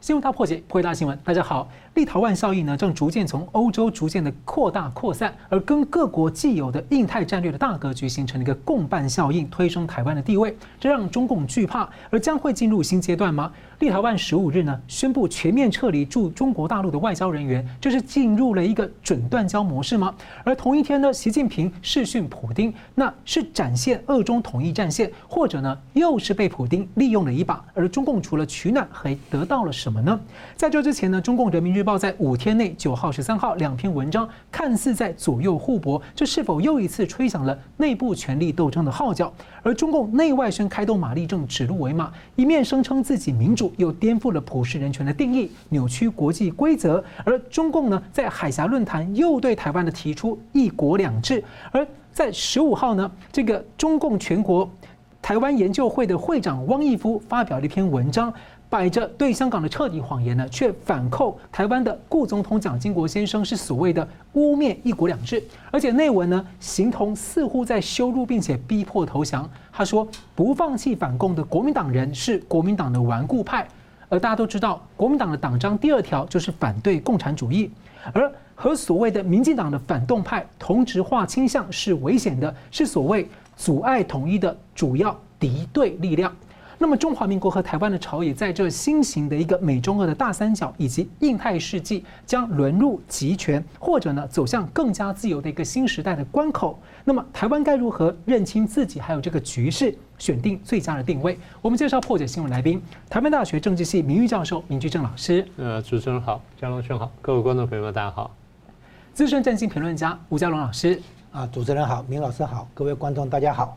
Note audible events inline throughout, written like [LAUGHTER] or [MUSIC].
新闻大破解，破解大新闻。大家好，立陶宛效应呢，正逐渐从欧洲逐渐的扩大扩散，而跟各国既有的印太战略的大格局形成了一个共伴效应，推升台湾的地位，这让中共惧怕，而将会进入新阶段吗？立陶宛十五日呢，宣布全面撤离驻中国大陆的外交人员，这是进入了一个准断交模式吗？而同一天呢，习近平视讯普丁，那是展现俄中统一战线，或者呢，又是被普丁利用了一把？而中共除了取暖，还得到了什？什么呢？在这之前呢，中共人民日报在五天内九号、十三号两篇文章，看似在左右互搏，这是否又一次吹响了内部权力斗争的号角？而中共内外宣开动马力正指鹿为马，一面声称自己民主，又颠覆了普世人权的定义，扭曲国际规则。而中共呢，在海峡论坛又对台湾的提出“一国两制”。而在十五号呢，这个中共全国台湾研究会的会长汪义夫发表了一篇文章。摆着对香港的彻底谎言呢，却反扣台湾的顾总统蒋经国先生是所谓的污蔑“一国两制”，而且内文呢，形同似乎在羞辱并且逼迫投降。他说：“不放弃反共的国民党人是国民党的顽固派。”而大家都知道，国民党的党章第二条就是反对共产主义，而和所谓的民进党的反动派同质化倾向是危险的，是所谓阻碍统一的主要敌对力量。那么，中华民国和台湾的朝野在这新型的一个美中俄的大三角以及印太世纪，将沦入集权，或者呢走向更加自由的一个新时代的关口。那么，台湾该如何认清自己，还有这个局势，选定最佳的定位？我们介绍破解新闻来宾，台湾大学政治系名誉教授明居正老师。呃，主持人好，嘉龙兄好，各位观众朋友们大家好。资深政经评论家吴佳龙老师。啊，主持人好，明老师好，各位观众大家好。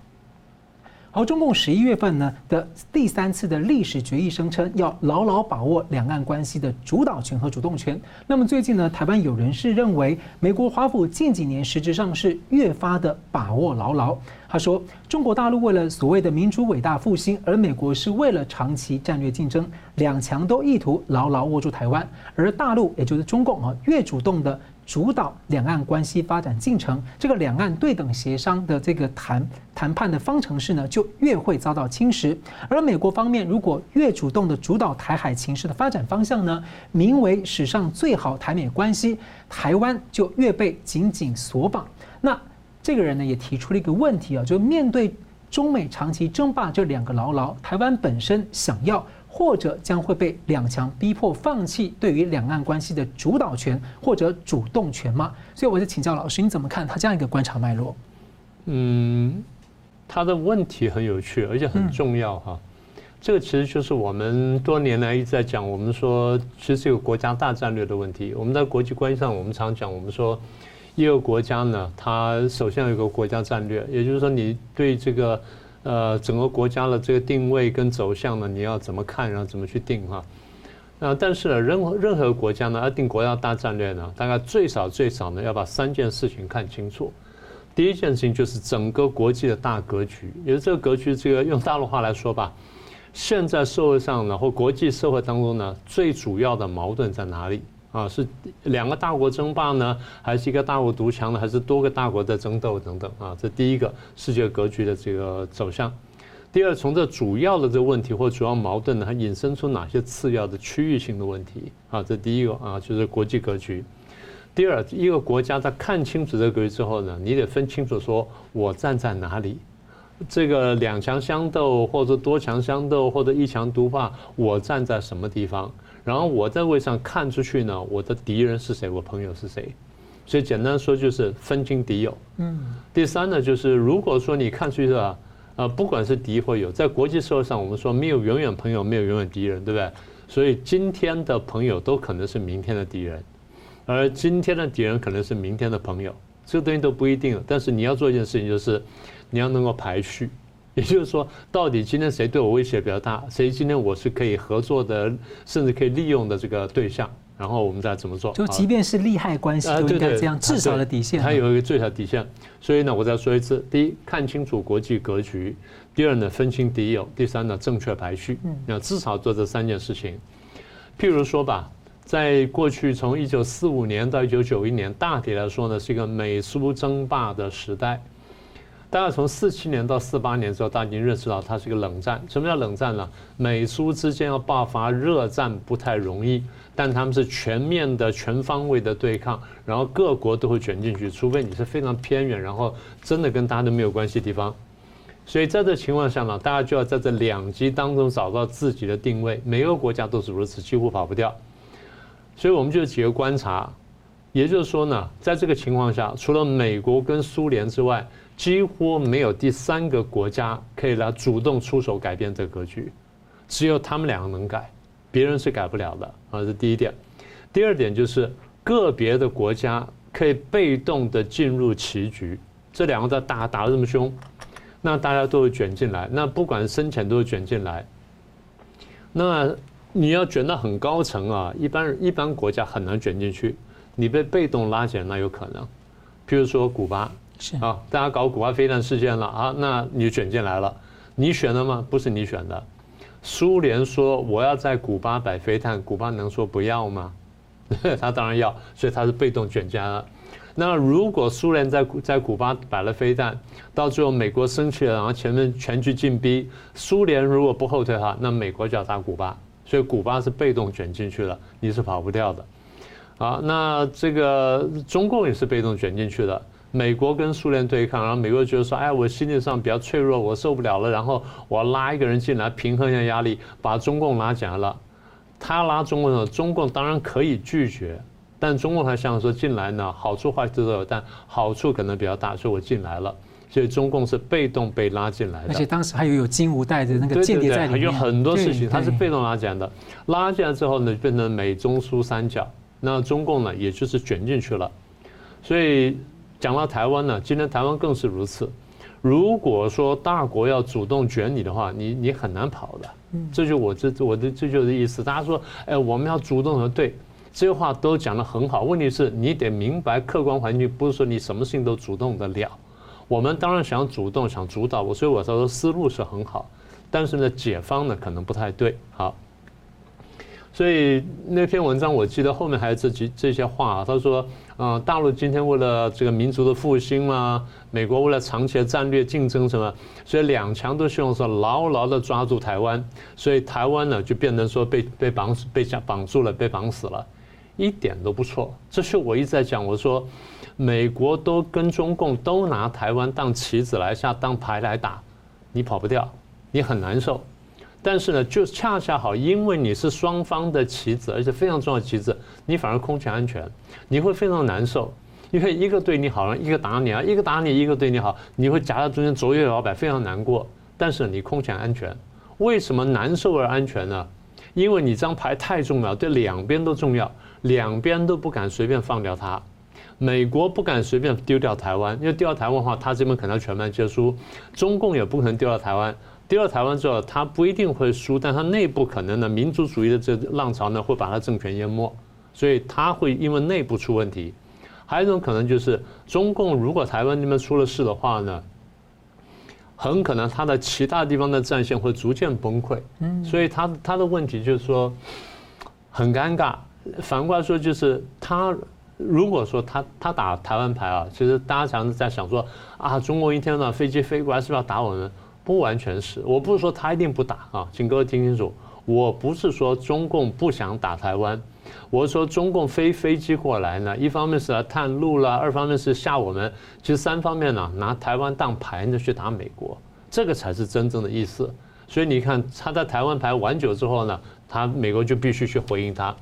而，中共十一月份呢的第三次的历史决议声称要牢牢把握两岸关系的主导权和主动权。那么最近呢，台湾有人士认为，美国华府近几年实质上是越发的把握牢牢。他说，中国大陆为了所谓的民主伟大复兴，而美国是为了长期战略竞争，两强都意图牢牢握住台湾，而大陆也就是中共啊，越主动的。主导两岸关系发展进程，这个两岸对等协商的这个谈谈判的方程式呢，就越会遭到侵蚀。而美国方面如果越主动的主导台海情势的发展方向呢，名为史上最好台美关系，台湾就越被紧紧锁绑。那这个人呢，也提出了一个问题啊，就面对中美长期争霸这两个牢牢，台湾本身想要。或者将会被两强逼迫放弃对于两岸关系的主导权或者主动权吗？所以我就请教老师，你怎么看他这样一个观察脉络？嗯，他的问题很有趣，而且很重要哈。这个其实就是我们多年来一直在讲，我们说其实是有国家大战略的问题。我们在国际关系上，我们常讲，我们说一个国家呢，它首先有一个国家战略，也就是说你对这个。呃，整个国家的这个定位跟走向呢，你要怎么看，然后怎么去定哈？那但是呢，任何任何国家呢，要定国家大战略呢，大概最少最少呢，要把三件事情看清楚。第一件事情就是整个国际的大格局，也就是这个格局，这个用大陆话来说吧，现在社会上呢，或国际社会当中呢，最主要的矛盾在哪里？啊，是两个大国争霸呢，还是一个大国独强呢，还是多个大国在争斗等等啊？这第一个世界格局的这个走向。第二，从这主要的这个问题或主要矛盾呢，它引申出哪些次要的区域性的问题啊？这第一个啊，就是国际格局。第二，一个国家在看清楚这个格局之后呢，你得分清楚说我站在哪里。这个两强相斗，或者多强相斗，或者一强独霸，我站在什么地方？然后我在位上看出去呢，我的敌人是谁，我朋友是谁，所以简单说就是分清敌友。嗯。第三呢，就是如果说你看出去啊，呃，不管是敌或友，在国际社会上，我们说没有永远朋友，没有永远敌人，对不对？所以今天的朋友都可能是明天的敌人，而今天的敌人可能是明天的朋友，这个东西都不一定。但是你要做一件事情，就是你要能够排序。也就是说，到底今天谁对我威胁比较大？谁今天我是可以合作的，甚至可以利用的这个对象？然后我们再怎么做？就即便是利害关系，都应该这样，至少的底线。它有一个最小底线。所以呢，我再说一次：第一，看清楚国际格局；第二呢，分清敌友；第三呢，正确排序。那至少做这三件事情。譬如说吧，在过去从一九四五年到一九九一年，大体来说呢，是一个美苏争霸的时代。大概从四七年到四八年之后，大家已经认识到它是一个冷战。什么叫冷战呢？美苏之间要爆发热战不太容易，但他们是全面的、全方位的对抗，然后各国都会卷进去，除非你是非常偏远，然后真的跟大家都没有关系的地方。所以在这情况下呢，大家就要在这两极当中找到自己的定位。每个国家都是如此，几乎跑不掉。所以我们就几个观察，也就是说呢，在这个情况下，除了美国跟苏联之外，几乎没有第三个国家可以来主动出手改变这个格局，只有他们两个能改，别人是改不了的啊。这第一点。第二点就是个别的国家可以被动的进入棋局，这两个在打打得这么凶，那大家都会卷进来，那不管深浅都会卷进来。那你要卷到很高层啊，一般一般国家很难卷进去，你被被动拉起来那有可能，譬如说古巴。是啊，大家搞古巴飞弹事件了啊，那你卷进来了，你选的吗？不是你选的。苏联说我要在古巴摆飞弹，古巴能说不要吗？[LAUGHS] 他当然要，所以他是被动卷进来了。那如果苏联在在古巴摆了飞弹，到最后美国生气了，然后前面全局进逼，苏联如果不后退的话，那美国就要打古巴，所以古巴是被动卷进去了，你是跑不掉的。啊，那这个中共也是被动卷进去的。美国跟苏联对抗，然后美国觉得说：“哎，我心理上比较脆弱，我受不了了。”然后我要拉一个人进来平衡一下压力，把中共拉进来了。他拉中共的时候，中共当然可以拒绝，但中共还想说进来呢，好处坏处都有，但好处可能比较大，所以我进来了。所以中共是被动被拉进来的。而且当时还有有金无代的那个间谍在里面，有很多事情他是被动拉进来的。拉进来之后呢，变成美中苏三角，那中共呢，也就是卷进去了。所以。讲到台湾呢，今天台湾更是如此。如果说大国要主动卷你的话，你你很难跑的。这就我这我的这就是意思。大家说，哎，我们要主动的，对，这些话都讲得很好。问题是你得明白客观环境，不是说你什么事情都主动得了。我们当然想主动，想主导，我所以我说思路是很好，但是呢，解方呢可能不太对。好。所以那篇文章我记得后面还有这几这些话啊，他说，嗯，大陆今天为了这个民族的复兴嘛，美国为了长期的战略竞争什么，所以两强都希望说牢牢的抓住台湾，所以台湾呢就变成说被被绑死被绑住了被绑死了，一点都不错。这是我一直在讲，我说美国都跟中共都拿台湾当棋子来下当牌来打，你跑不掉，你很难受。但是呢，就恰恰好，因为你是双方的棋子，而且非常重要的棋子，你反而空前安全，你会非常难受，因为一个对你好，一个打你啊，一个打你，一个对你好，你会夹在中间左右摇摆，非常难过。但是你空前安全，为什么难受而安全呢？因为你这张牌太重要，对两边都重要，两边都不敢随便放掉它。美国不敢随便丢掉台湾，因为丢掉台湾的话，他这边可能要全盘皆输；中共也不可能丢掉台湾。丢了台湾之后，他不一定会输，但他内部可能呢，民族主义的这浪潮呢，会把他政权淹没，所以他会因为内部出问题。还有一种可能就是，中共如果台湾那边出了事的话呢，很可能他的其他地方的战线会逐渐崩溃。嗯，所以他他的问题就是说很尴尬。反过来说，就是他如果说他他打台湾牌啊，其实大家常常在想说啊，中国一天到飞机飞过来，是不是要打我们？不完全是，我不是说他一定不打啊，请各位听清楚，我不是说中共不想打台湾，我是说中共飞飞机过来呢，一方面是来探路了，二方面是吓我们，其实三方面呢，拿台湾当牌呢去打美国，这个才是真正的意思。所以你看他在台湾牌玩久之后呢，他美国就必须去回应他。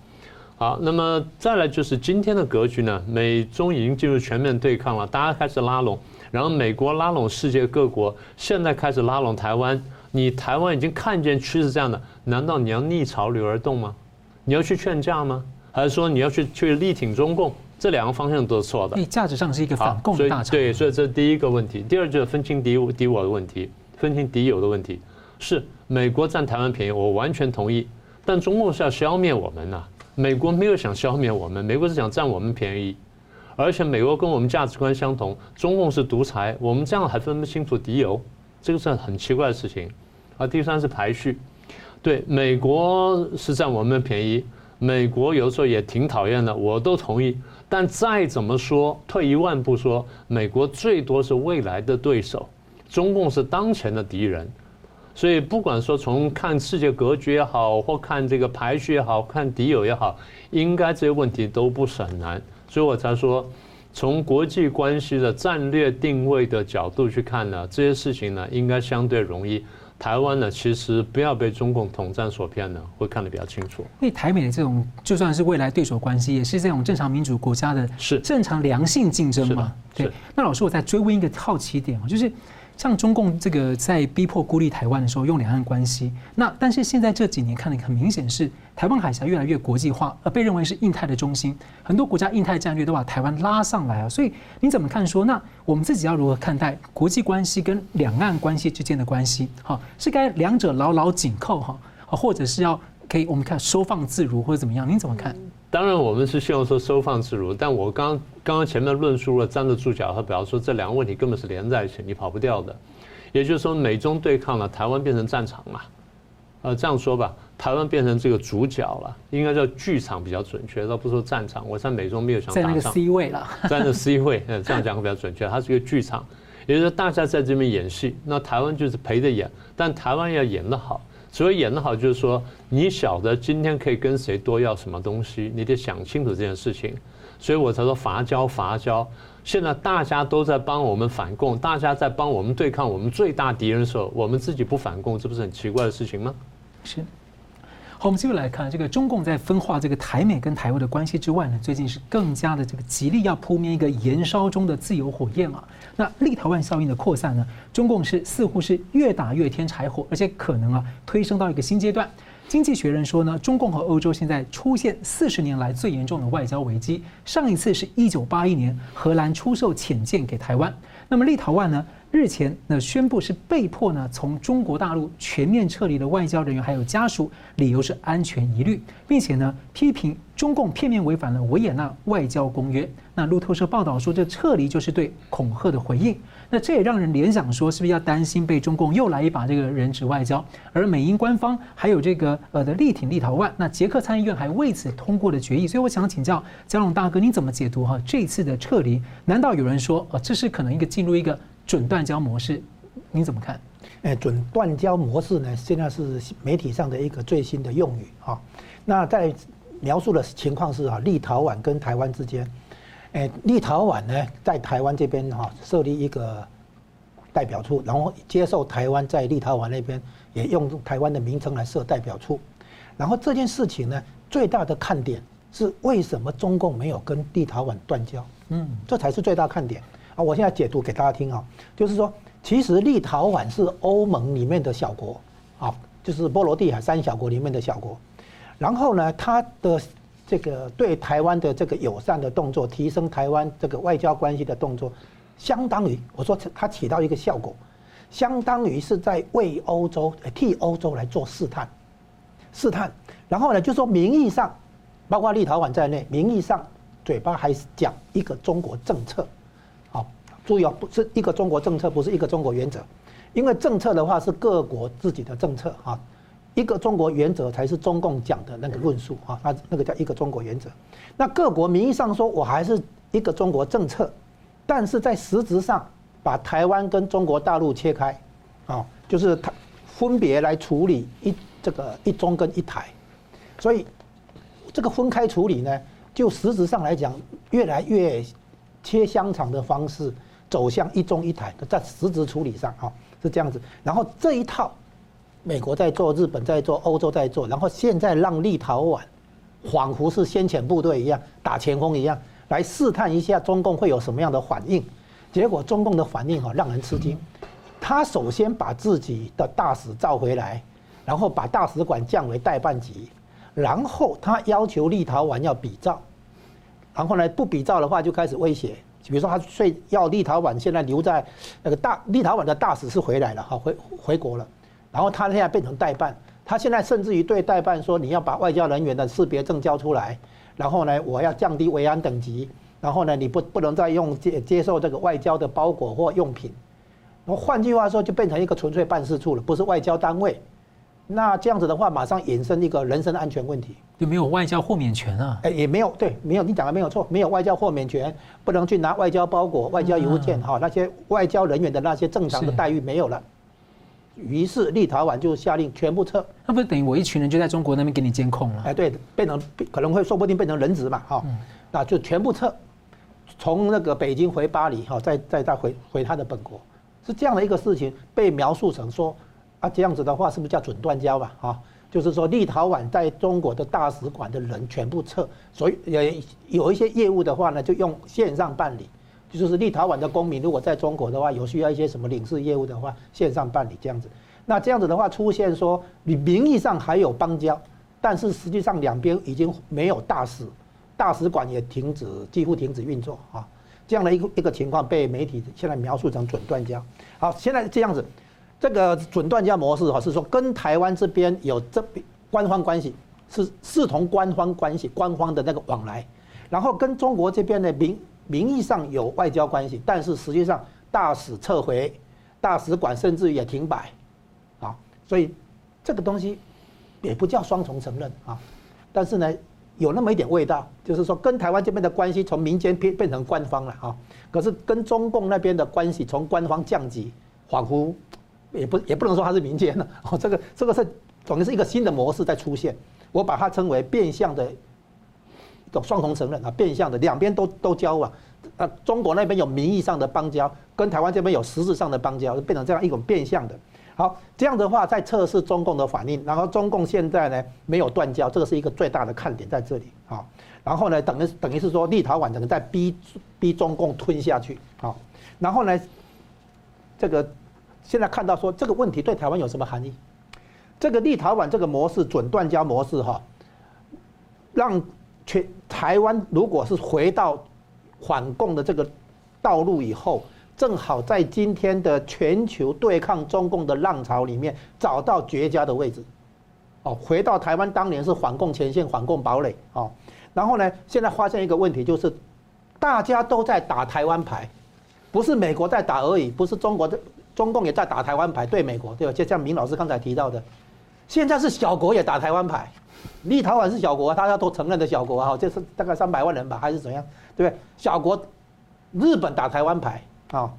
好，那么再来就是今天的格局呢，美中已经进入全面对抗了，大家开始拉拢。然后美国拉拢世界各国，现在开始拉拢台湾。你台湾已经看见趋势这样的，难道你要逆潮流而动吗？你要去劝架吗？还是说你要去去力挺中共？这两个方向都是错的。你价值上是一个反共的大场。对，所以这是第一个问题。第二就是分清敌敌我的问题，分清敌友的问题。是美国占台湾便宜，我完全同意。但中共是要消灭我们呐、啊，美国没有想消灭我们，美国是想占我们便宜。而且美国跟我们价值观相同，中共是独裁，我们这样还分不清楚敌友，这个是很奇怪的事情。而第三是排序，对，美国是占我们便宜，美国有时候也挺讨厌的，我都同意。但再怎么说，退一万步说，美国最多是未来的对手，中共是当前的敌人。所以不管说从看世界格局也好，或看这个排序也好，看敌友也好，应该这些问题都不是很难。所以我才说，从国际关系的战略定位的角度去看呢，这些事情呢，应该相对容易。台湾呢，其实不要被中共统战所骗呢，会看得比较清楚。因为台美的这种就算是未来对手关系，也是这种正常民主国家的，是正常良性竞争嘛？对。那老师，我再追问一个好奇点啊，就是。像中共这个在逼迫孤立台湾的时候，用两岸关系。那但是现在这几年看的很明显是，台湾海峡越来越国际化，而被认为是印太的中心。很多国家印太战略都把台湾拉上来啊。所以你怎么看说？那我们自己要如何看待国际关系跟两岸关系之间的关系？哈，是该两者牢牢紧扣哈，或者是要可以我们看收放自如或者怎么样？您怎么看？当然，我们是希望说收放自如，但我刚刚刚前面论述了站得住脚，他表示说这两个问题根本是连在一起，你跑不掉的。也就是说，美中对抗了，台湾变成战场了？呃，这样说吧，台湾变成这个主角了，应该叫剧场比较准确，倒不说战场。我在美中没有想打仗，[LAUGHS] 在那个 C 位了，在那 C 位，嗯，这样讲会比较准确。它是一个剧场，也就是说大家在这边演戏，那台湾就是陪着演，但台湾要演得好。所以演得好，就是说你晓得今天可以跟谁多要什么东西，你得想清楚这件事情。所以我才说伐交伐交。现在大家都在帮我们反共，大家在帮我们对抗我们最大敌人的时候，我们自己不反共，这不是很奇怪的事情吗？是。好，我们继续来看这个中共在分化这个台美跟台湾的关系之外呢，最近是更加的这个极力要扑灭一个燃烧中的自由火焰啊。那立陶宛效应的扩散呢，中共是似乎是越打越添柴火，而且可能啊推升到一个新阶段。经济学人说呢，中共和欧洲现在出现四十年来最严重的外交危机，上一次是一九八一年荷兰出售潜舰给台湾。那么立陶宛呢？日前，那宣布是被迫呢从中国大陆全面撤离的外交人员还有家属，理由是安全疑虑，并且呢批评中共片面违反了维也纳外交公约。那路透社报道说，这撤离就是对恐吓的回应。那这也让人联想说，是不是要担心被中共又来一把这个人质外交？而美英官方还有这个呃的力挺立陶宛，那捷克参议院还为此通过了决议。所以我想请教嘉龙大哥，你怎么解读哈这次的撤离？难道有人说，呃这是可能一个进入一个？准断交模式，你怎么看？哎，准断交模式呢？现在是媒体上的一个最新的用语哈。那在描述的情况是啊，立陶宛跟台湾之间，哎，立陶宛呢在台湾这边哈设立一个代表处，然后接受台湾在立陶宛那边也用台湾的名称来设代表处。然后这件事情呢，最大的看点是为什么中共没有跟立陶宛断交？嗯，这才是最大看点。我现在解读给大家听啊，就是说，其实立陶宛是欧盟里面的小国，啊，就是波罗的海三小国里面的小国。然后呢，他的这个对台湾的这个友善的动作，提升台湾这个外交关系的动作，相当于我说它起到一个效果，相当于是在为欧洲替欧洲来做试探，试探。然后呢，就说名义上，包括立陶宛在内，名义上嘴巴还是讲一个中国政策。注意哦，不是一个中国政策，不是一个中国原则，因为政策的话是各国自己的政策啊，一个中国原则才是中共讲的那个论述啊，那那个叫一个中国原则。那各国名义上说我还是一个中国政策，但是在实质上把台湾跟中国大陆切开，啊，就是它分别来处理一这个一中跟一台，所以这个分开处理呢，就实质上来讲越来越切香肠的方式。走向一中一台，在实质处理上，哈是这样子。然后这一套，美国在做，日本在做，欧洲在做。然后现在让立陶宛，仿佛是先遣部队一样，打前锋一样，来试探一下中共会有什么样的反应。结果中共的反应哈让人吃惊。他首先把自己的大使召回来，然后把大使馆降为代办级，然后他要求立陶宛要比照，然后呢不比照的话就开始威胁。比如说，他睡要立陶宛现在留在那个大立陶宛的大使是回来了哈，回回国了，然后他现在变成代办，他现在甚至于对代办说，你要把外交人员的识别证交出来，然后呢，我要降低维安等级，然后呢，你不不能再用接接受这个外交的包裹或用品，然后换句话说，就变成一个纯粹办事处了，不是外交单位。那这样子的话，马上衍生一个人身安全问题，就没有外交豁免权啊？哎，也没有，对，没有，你讲的没有错，没有外交豁免权，不能去拿外交包裹、外交邮件，哈、嗯，那些外交人员的那些正常的待遇没有了。于是立陶宛就下令全部撤，那不是等于我一群人就在中国那边给你监控了？哎，对，变成可能会说不定变成人质嘛，哈，那就全部撤，从那个北京回巴黎，哈，再再再回回他的本国，是这样的一个事情，被描述成说，啊，这样子的话是不是叫准断交吧？哈，就是说立陶宛在中国的大使馆的人全部撤，所以也有一些业务的话呢，就用线上办理。就是立陶宛的公民，如果在中国的话，有需要一些什么领事业务的话，线上办理这样子。那这样子的话，出现说你名义上还有邦交，但是实际上两边已经没有大使，大使馆也停止，几乎停止运作啊。这样的一个一个情况被媒体现在描述成准断交。好，现在这样子，这个准断交模式哈，是说跟台湾这边有这官方关系，是视同官方关系，官方的那个往来，然后跟中国这边的名。名义上有外交关系，但是实际上大使撤回，大使馆甚至也停摆，啊，所以这个东西也不叫双重承认啊，但是呢，有那么一点味道，就是说跟台湾这边的关系从民间变变成官方了啊，可是跟中共那边的关系从官方降级，恍惚也不也不能说它是民间了，[LAUGHS] 哦，这个这个是等于是一个新的模式在出现，我把它称为变相的。一种双重承认啊，变相的两边都都交往，啊，中国那边有名义上的邦交，跟台湾这边有实质上的邦交，就变成这样一种变相的。好，这样的话在测试中共的反应，然后中共现在呢没有断交，这个是一个最大的看点在这里啊。然后呢，等于等于是说立陶宛可能在逼逼中共吞下去啊。然后呢，这个现在看到说这个问题对台湾有什么含义？这个立陶宛这个模式准断交模式哈，让。全台湾如果是回到反共的这个道路以后，正好在今天的全球对抗中共的浪潮里面找到绝佳的位置。哦，回到台湾当年是反共前线、反共堡垒。哦，然后呢，现在发现一个问题，就是大家都在打台湾牌，不是美国在打而已，不是中国的中共也在打台湾牌对美国，对吧？就像明老师刚才提到的，现在是小国也打台湾牌。立陶宛是小国，大家都承认的小国哈，这是大概三百万人吧，还是怎样？对不对？小国，日本打台湾牌啊，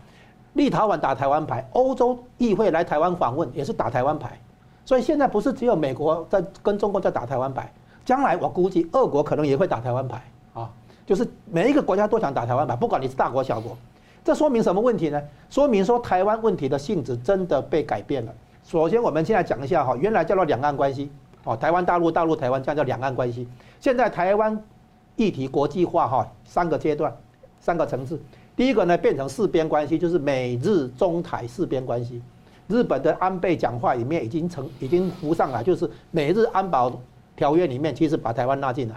立陶宛打台湾牌，欧洲议会来台湾访问也是打台湾牌，所以现在不是只有美国在跟中国在打台湾牌，将来我估计俄国可能也会打台湾牌啊，就是每一个国家都想打台湾牌，不管你是大国小国，这说明什么问题呢？说明说台湾问题的性质真的被改变了。首先，我们现在讲一下哈，原来叫做两岸关系。哦，台湾大陆、大陆台湾，这样叫两岸关系。现在台湾议题国际化哈，三个阶段，三个层次。第一个呢，变成四边关系，就是美日中台四边关系。日本的安倍讲话里面已经成已经浮上来，就是美日安保条约里面其实把台湾纳进来。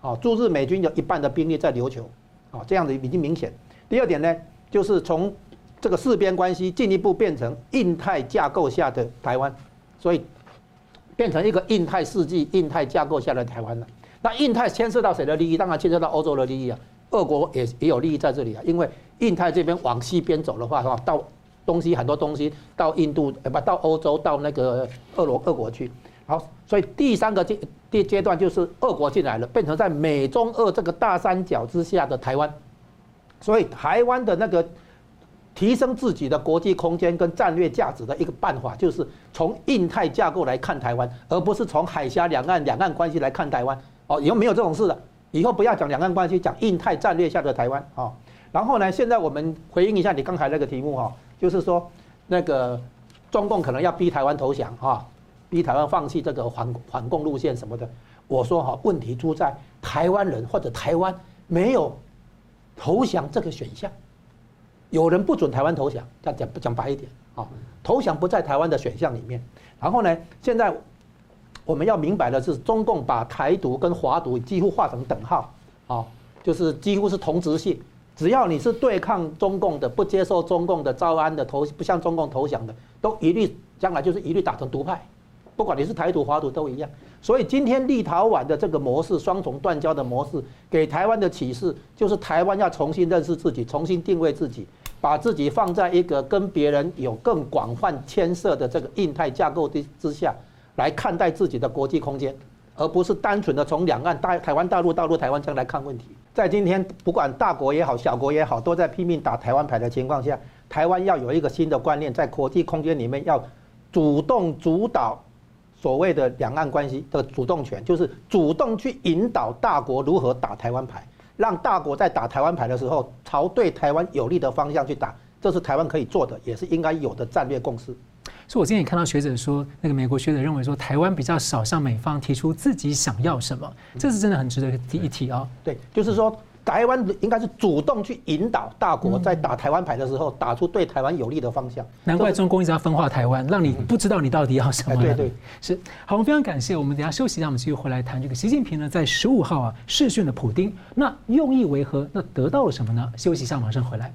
哦，驻日美军有一半的兵力在琉球。哦，这样子已经明显。第二点呢，就是从这个四边关系进一步变成印太架构下的台湾，所以。变成一个印太世纪、印太架构下的台湾了。那印太牵涉到谁的利益？当然牵涉到欧洲的利益啊。俄国也也有利益在这里啊。因为印太这边往西边走的话，哈，到东西很多东西到印度，呃，不到欧洲，到那个俄罗俄国去。好，所以第三个阶第阶段就是俄国进来了，变成在美中俄这个大三角之下的台湾。所以台湾的那个。提升自己的国际空间跟战略价值的一个办法，就是从印太架构来看台湾，而不是从海峡两岸两岸关系来看台湾。哦，以后没有这种事了，以后不要讲两岸关系，讲印太战略下的台湾。哦，然后呢，现在我们回应一下你刚才那个题目哈，就是说那个中共可能要逼台湾投降哈，逼台湾放弃这个反反共路线什么的。我说哈，问题出在台湾人或者台湾没有投降这个选项。有人不准台湾投降，这样讲讲白一点啊，投降不在台湾的选项里面。然后呢，现在我们要明白的是，中共把台独跟华独几乎画成等号，啊，就是几乎是同质性。只要你是对抗中共的、不接受中共的招安的、投不向中共投降的，都一律将来就是一律打成独派。不管你是台独、华独都一样。所以今天立陶宛的这个模式，双重断交的模式，给台湾的启示就是台湾要重新认识自己，重新定位自己。把自己放在一个跟别人有更广泛牵涉的这个印太架构之之下，来看待自己的国际空间，而不是单纯的从两岸大台湾大陆大陆台湾这样来看问题。在今天，不管大国也好，小国也好，都在拼命打台湾牌的情况下，台湾要有一个新的观念，在国际空间里面要主动主导所谓的两岸关系的主动权，就是主动去引导大国如何打台湾牌，让大国在打台湾牌的时候，朝对台湾有利的方向去打，这是台湾可以做的，也是应该有的战略共识。所以，我今天也看到学者说，那个美国学者认为说，台湾比较少向美方提出自己想要什么，这是真的很值得提一提啊。对，就是说，台湾应该是主动去引导大国在打台湾牌的时候，打出对台湾有利的方向。难怪中共一直要分化台湾，让你不知道你到底要什么。对对，是。好，我们非常感谢。我们等下休息一下，我们继续回来谈这个习近平呢，在十五号啊试训了普丁，那用意为何？那得到了什么呢？休息一下，马上回来。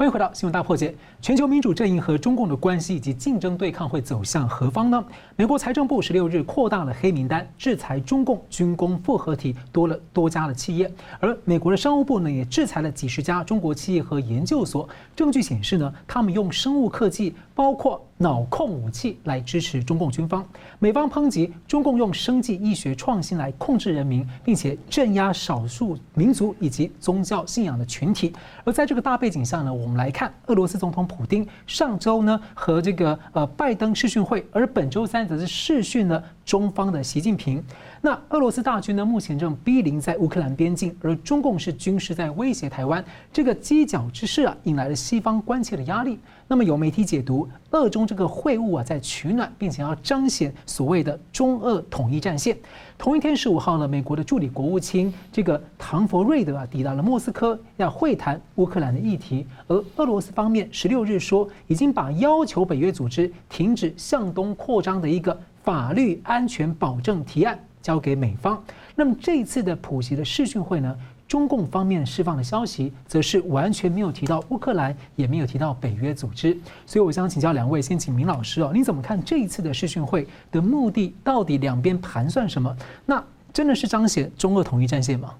欢迎回到新闻大破解。全球民主阵营和中共的关系以及竞争对抗会走向何方呢？美国财政部十六日扩大了黑名单，制裁中共军工复合体多了多家的企业，而美国的商务部呢也制裁了几十家中国企业和研究所。证据显示呢，他们用生物科技，包括脑控武器来支持中共军方。美方抨击中共用生计医学创新来控制人民，并且镇压少数民族以及宗教信仰的群体。而在这个大背景下呢，我们来看俄罗斯总统普京上周呢和这个呃拜登视讯会，而本周三则是视讯呢中方的习近平。那俄罗斯大军呢目前正逼临在乌克兰边境，而中共是军事在威胁台湾，这个犄角之势啊引来了西方关切的压力。那么有媒体解读，俄中这个会晤啊在取暖，并且要彰显所谓的中俄统一战线。同一天十五号呢，美国的助理国务卿这个唐佛瑞德啊抵达了莫斯科，要会谈乌克兰的议题。而俄罗斯方面十六日说，已经把要求北约组织停止向东扩张的一个法律安全保证提案。交给美方。那么这一次的普习的视讯会呢，中共方面释放的消息，则是完全没有提到乌克兰，也没有提到北约组织。所以我想请教两位，先请明老师哦，你怎么看这一次的视讯会的目的？到底两边盘算什么？那真的是彰显中俄统一战线吗？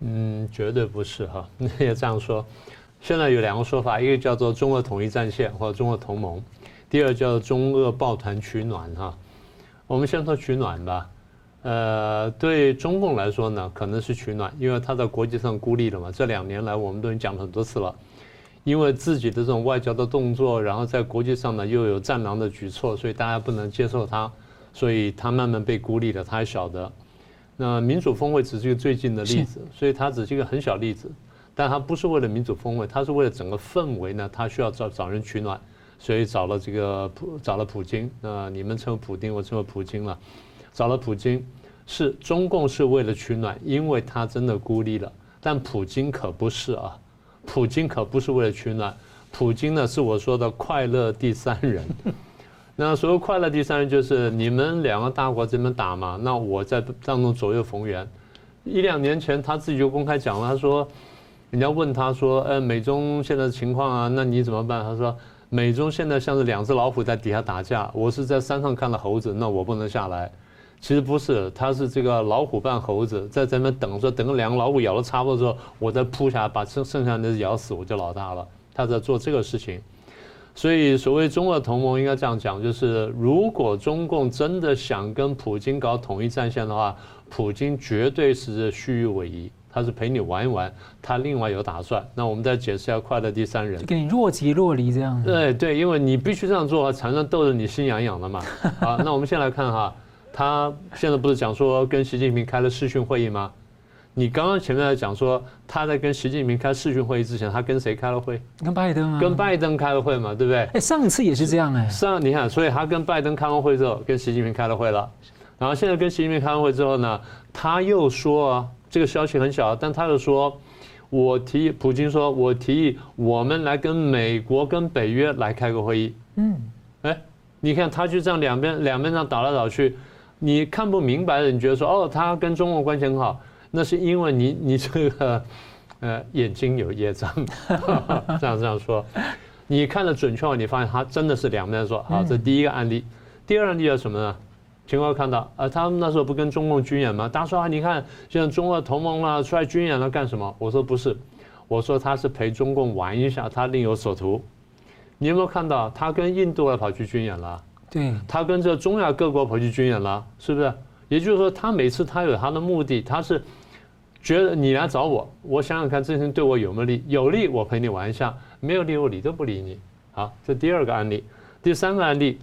嗯，绝对不是哈。你也这样说。现在有两个说法，一个叫做中俄统一战线或者中俄同盟，第二叫做中俄抱团取暖哈。我们先说取暖吧。呃，对中共来说呢，可能是取暖，因为他在国际上孤立了嘛。这两年来，我们都已经讲了很多次了，因为自己的这种外交的动作，然后在国际上呢又有战狼的举措，所以大家不能接受他，所以他慢慢被孤立了。他还晓得，那民主峰会只是一个最近的例子，所以他只是一个很小例子，但他不是为了民主峰会，他是为了整个氛围呢，他需要找找人取暖，所以找了这个普找了普京，那你们称为普丁，我称为普京了。找了普京，是中共是为了取暖，因为他真的孤立了。但普京可不是啊，普京可不是为了取暖，普京呢是我说的快乐第三人。[LAUGHS] 那所谓快乐第三人，就是你们两个大国这边打嘛，那我在当中左右逢源。一两年前他自己就公开讲了，他说，人家问他说，呃，美中现在的情况啊，那你怎么办？他说，美中现在像是两只老虎在底下打架，我是在山上看到猴子，那我不能下来。其实不是，他是这个老虎扮猴子，在这边等着，等个两个老虎咬了差不多之后，我再扑下来把剩剩下的咬死，我就老大了。他在做这个事情，所以所谓中俄同盟应该这样讲，就是如果中共真的想跟普京搞统一战线的话，普京绝对是虚与委蛇，他是陪你玩一玩，他另外有打算。那我们再解释一下快乐第三人，就给你若即若离这样子。对对，因为你必须这样做，才能逗得你心痒痒的嘛。[LAUGHS] 好，那我们先来看哈。他现在不是讲说跟习近平开了视讯会议吗？你刚刚前面在讲说他在跟习近平开视讯会议之前，他跟谁开了会？跟拜登啊。跟拜登开了会嘛，对不对？哎，上一次也是这样哎。上你看，所以他跟拜登开完会之后，跟习近平开了会了。然后现在跟习近平开完会之后呢，他又说啊，这个消息很小，但他又说，我提议，普京说，我提议我们来跟美国跟北约来开个会议。嗯，哎，你看他就这样两边两边这样倒来倒去。你看不明白的，你觉得说哦，他跟中国关系很好，那是因为你你这个呃眼睛有业障，[LAUGHS] 这样这样说，你看的准确，你发现他真的是两面说。好，这第一个案例，第二案例是什么呢？情况看到呃，他们那时候不跟中共军演吗？大家说啊，你看现在中俄同盟了，出来军演了干什么？我说不是，我说他是陪中共玩一下，他另有所图。你有没有看到他跟印度还跑去军演了？对，他跟这中亚各国跑去军演了，是不是？也就是说，他每次他有他的目的，他是觉得你来找我，我想想看这件事对我有没有利，有利我陪你玩一下，没有利我理都不理你。好，这第二个案例，第三个案例，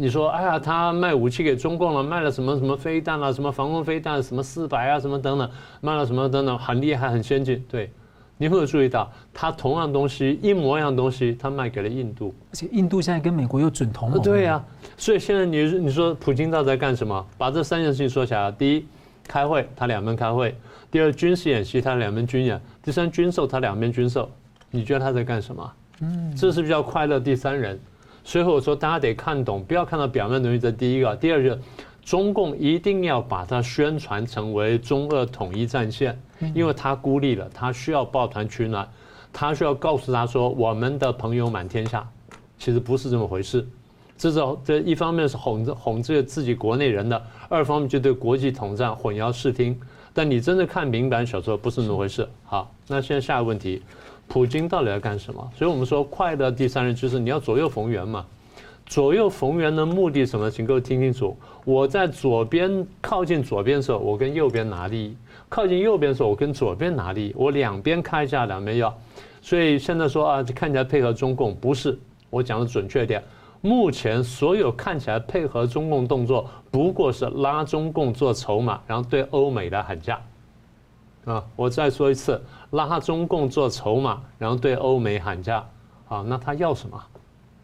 你说，哎呀，他卖武器给中共了，卖了什么什么飞弹啊，什么防空飞弹，什么四百啊，什么等等，卖了什么等等，很厉害，很先进。对，你有没有注意到，他同样东西，一模一样东西，他卖给了印度，而且印度现在跟美国又准同盟。对呀、啊，所以现在你你说普京到底在干什么？把这三件事情说起来，第一，开会，他两边开会；第二，军事演习，他两边军演；第三，军售，他两边军售。你觉得他在干什么？嗯，这是比较快乐第三人，所以我说大家得看懂，不要看到表面的东西。这第一个，第二个，中共一定要把它宣传成为中俄统一战线，因为他孤立了，他需要抱团取暖，他需要告诉他说我们的朋友满天下，其实不是这么回事。这是这一方面是哄着哄这个自己国内人的，二方面就对国际统战混淆视听。但你真的看明白小说，不是那么回事。好，那现在下一个问题。普京到底要干什么？所以我们说，快的第三人就是你要左右逢源嘛。左右逢源的目的什么？请各位听清楚。我在左边靠近左边的时候，我跟右边拿利益；靠近右边的时候，我跟左边拿利益。我两边开价，两边要。所以现在说啊，看起来配合中共，不是。我讲的准确点，目前所有看起来配合中共动作，不过是拉中共做筹码，然后对欧美来喊价。啊，我再说一次，拉中共做筹码，然后对欧美喊价。啊，那他要什么？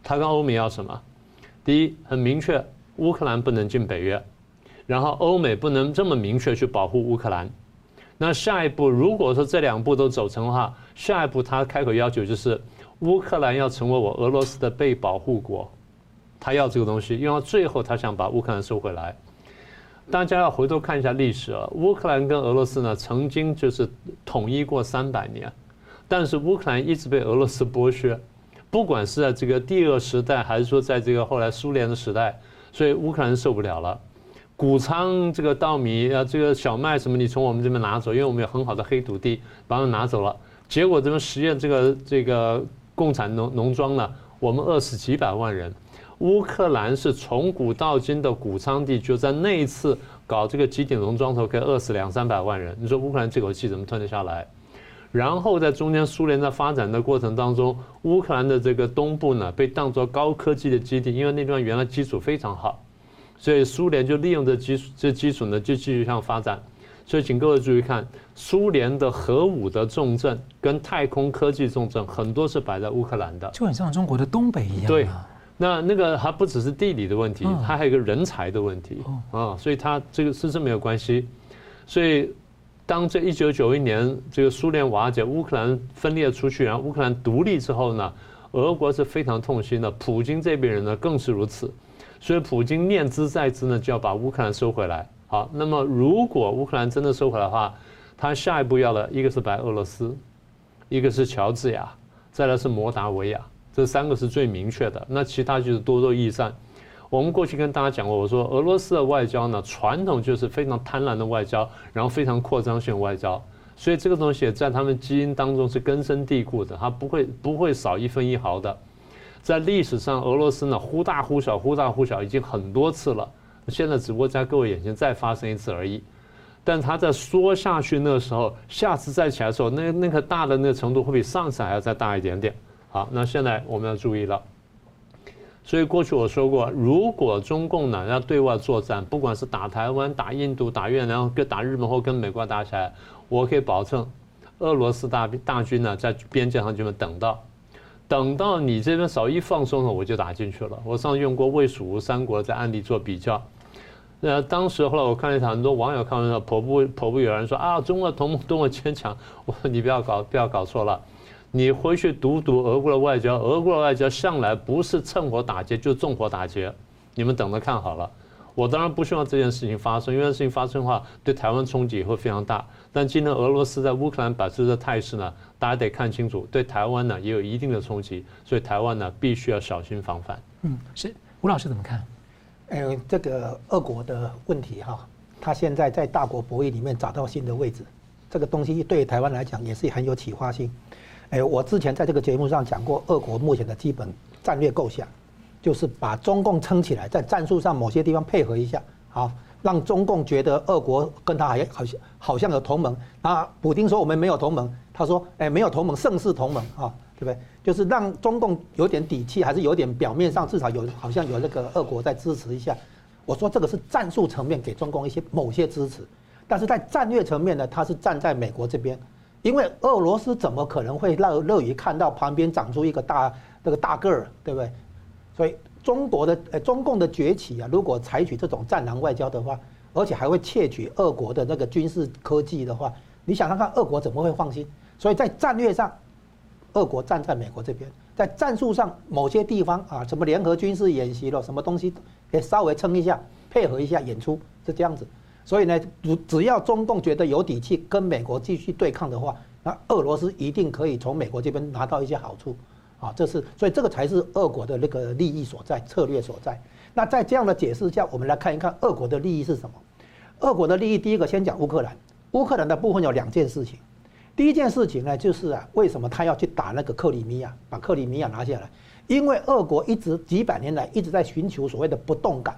他跟欧美要什么？第一，很明确，乌克兰不能进北约，然后欧美不能这么明确去保护乌克兰。那下一步，如果说这两步都走成的话，下一步他开口要求就是，乌克兰要成为我俄罗斯的被保护国，他要这个东西，因为最后他想把乌克兰收回来。大家要回头看一下历史啊，乌克兰跟俄罗斯呢曾经就是统一过三百年，但是乌克兰一直被俄罗斯剥削，不管是在这个第二时代，还是说在这个后来苏联的时代，所以乌克兰受不了了。谷仓这个稻米啊，这个小麦什么，你从我们这边拿走，因为我们有很好的黑土地，把它拿走了。结果这边实验这个这个共产农农庄呢，我们饿死几百万人。乌克兰是从古到今的谷仓地，就在那一次搞这个集体农庄头，可以饿死两三百万人。你说乌克兰这口气怎么吞得下来？然后在中间苏联在发展的过程当中，乌克兰的这个东部呢，被当作高科技的基地，因为那地方原来基础非常好，所以苏联就利用这基础，这基础呢就继续向发展。所以请各位注意看，苏联的核武的重镇跟太空科技重镇很多是摆在乌克兰的，就很像中国的东北一样。对。那那个还不只是地理的问题，它还有一个人才的问题啊，所以它这个是这没有关系。所以当这一九九一年这个苏联瓦解，乌克兰分裂出去，然后乌克兰独立之后呢，俄国是非常痛心的，普京这边人呢更是如此。所以普京念兹在兹呢，就要把乌克兰收回来。好，那么如果乌克兰真的收回来的话，他下一步要的一个是白俄罗斯，一个是乔治亚，再来是摩达维亚。这三个是最明确的，那其他就是多多益善。我们过去跟大家讲过，我说俄罗斯的外交呢，传统就是非常贪婪的外交，然后非常扩张性外交，所以这个东西在他们基因当中是根深蒂固的，它不会不会少一分一毫的。在历史上，俄罗斯呢忽大忽小，忽大忽小已经很多次了，现在只不过在各位眼前再发生一次而已。但它在缩下去那时候，下次再起来的时候，那那个大的那个程度会比上次还要再大一点点。好，那现在我们要注意了。所以过去我说过，如果中共呢要对外作战，不管是打台湾、打印度、打越南，跟打日本或跟美国打起来，我可以保证，俄罗斯大大军呢在边界上就能等到，等到你这边稍一放松了，我就打进去了。我上次用过魏蜀吴三国在案例做比较，那当时后来我看了一场，很多网友看完了，颇不颇不有人说啊，中俄同盟多么坚强，我说你不要搞不要搞错了。你回去读读俄国的外交，俄国的外交向来不是趁火打劫，就纵火打劫。你们等着看好了。我当然不希望这件事情发生，因为这事情发生的话，对台湾冲击也会非常大。但今天俄罗斯在乌克兰摆出的态势呢，大家得看清楚，对台湾呢也有一定的冲击，所以台湾呢必须要小心防范。嗯，是吴老师怎么看？呃，这个俄国的问题哈，他现在在大国博弈里面找到新的位置，这个东西对台湾来讲也是很有启发性。哎，我之前在这个节目上讲过，俄国目前的基本战略构想，就是把中共撑起来，在战术上某些地方配合一下，好，让中共觉得俄国跟他还好像好像有同盟。啊，普丁说我们没有同盟，他说，哎，没有同盟胜似同盟啊，对不对？就是让中共有点底气，还是有点表面上至少有好像有那个俄国在支持一下。我说这个是战术层面给中共一些某些支持，但是在战略层面呢，他是站在美国这边，因为俄罗斯怎么可能会乐乐于看到旁边长出一个大那个大个儿，对不对？所以中国的呃中共的崛起啊，如果采取这种战狼外交的话，而且还会窃取俄国的那个军事科技的话，你想想看，俄国怎么会放心？所以在战略上，俄国站在美国这边；在战术上，某些地方啊，什么联合军事演习了，什么东西，也稍微撑一下，配合一下演出是这样子。所以呢，只只要中共觉得有底气跟美国继续对抗的话，那俄罗斯一定可以从美国这边拿到一些好处。啊，这是所以这个才是俄国的那个利益所在，策略所在。那在这样的解释下，我们来看一看俄国的利益是什么？俄国的利益，第一个先讲乌克兰。乌克兰的部分有两件事情。第一件事情呢，就是啊，为什么他要去打那个克里米亚，把克里米亚拿下来？因为俄国一直几百年来一直在寻求所谓的不动港，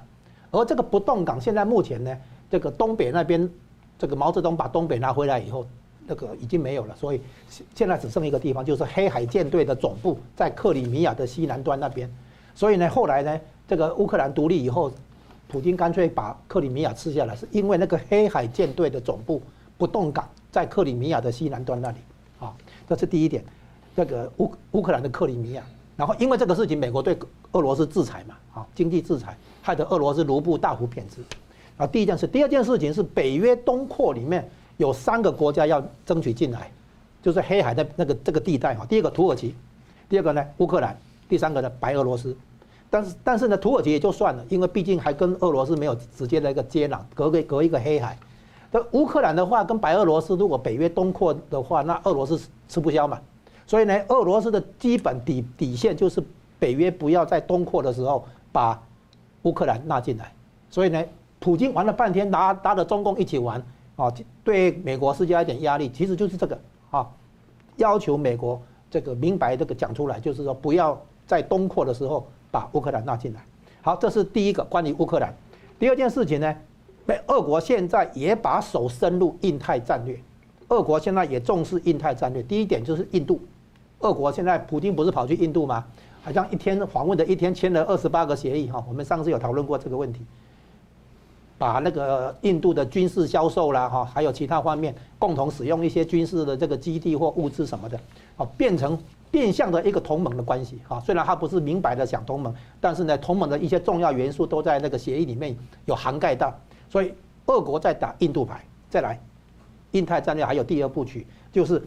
而这个不动港现在目前呢，这个东北那边，这个毛泽东把东北拿回来以后。那个已经没有了，所以现在只剩一个地方，就是黑海舰队的总部在克里米亚的西南端那边。所以呢，后来呢，这个乌克兰独立以后，普京干脆把克里米亚吃下来，是因为那个黑海舰队的总部不动港在克里米亚的西南端那里。啊，这是第一点。这个乌乌克兰的克里米亚，然后因为这个事情，美国对俄罗斯制裁嘛，啊，经济制裁，害得俄罗斯卢布大幅贬值。啊，第一件事，第二件事情是北约东扩里面。有三个国家要争取进来，就是黑海的那个这个地带哈。第一个土耳其，第二个呢乌克兰，第三个呢白俄罗斯。但是但是呢土耳其也就算了，因为毕竟还跟俄罗斯没有直接的一个接壤，隔个隔一个黑海。那乌克兰的话跟白俄罗斯如果北约东扩的话，那俄罗斯吃不消嘛。所以呢俄罗斯的基本底底线就是北约不要在东扩的时候把乌克兰纳进来。所以呢普京玩了半天，拿拿着中共一起玩。啊，对美国施加一点压力，其实就是这个啊，要求美国这个明白这个讲出来，就是说不要在东扩的时候把乌克兰纳进来。好，这是第一个关于乌克兰。第二件事情呢，被俄国现在也把手伸入印太战略，俄国现在也重视印太战略。第一点就是印度，俄国现在普京不是跑去印度吗？好像一天访问的一天签了二十八个协议哈，我们上次有讨论过这个问题。把那个印度的军事销售啦，哈，还有其他方面共同使用一些军事的这个基地或物资什么的，啊，变成变相的一个同盟的关系，啊，虽然他不是明白的想同盟，但是呢，同盟的一些重要元素都在那个协议里面有涵盖到，所以俄国在打印度牌，再来，印太战略还有第二部曲，就是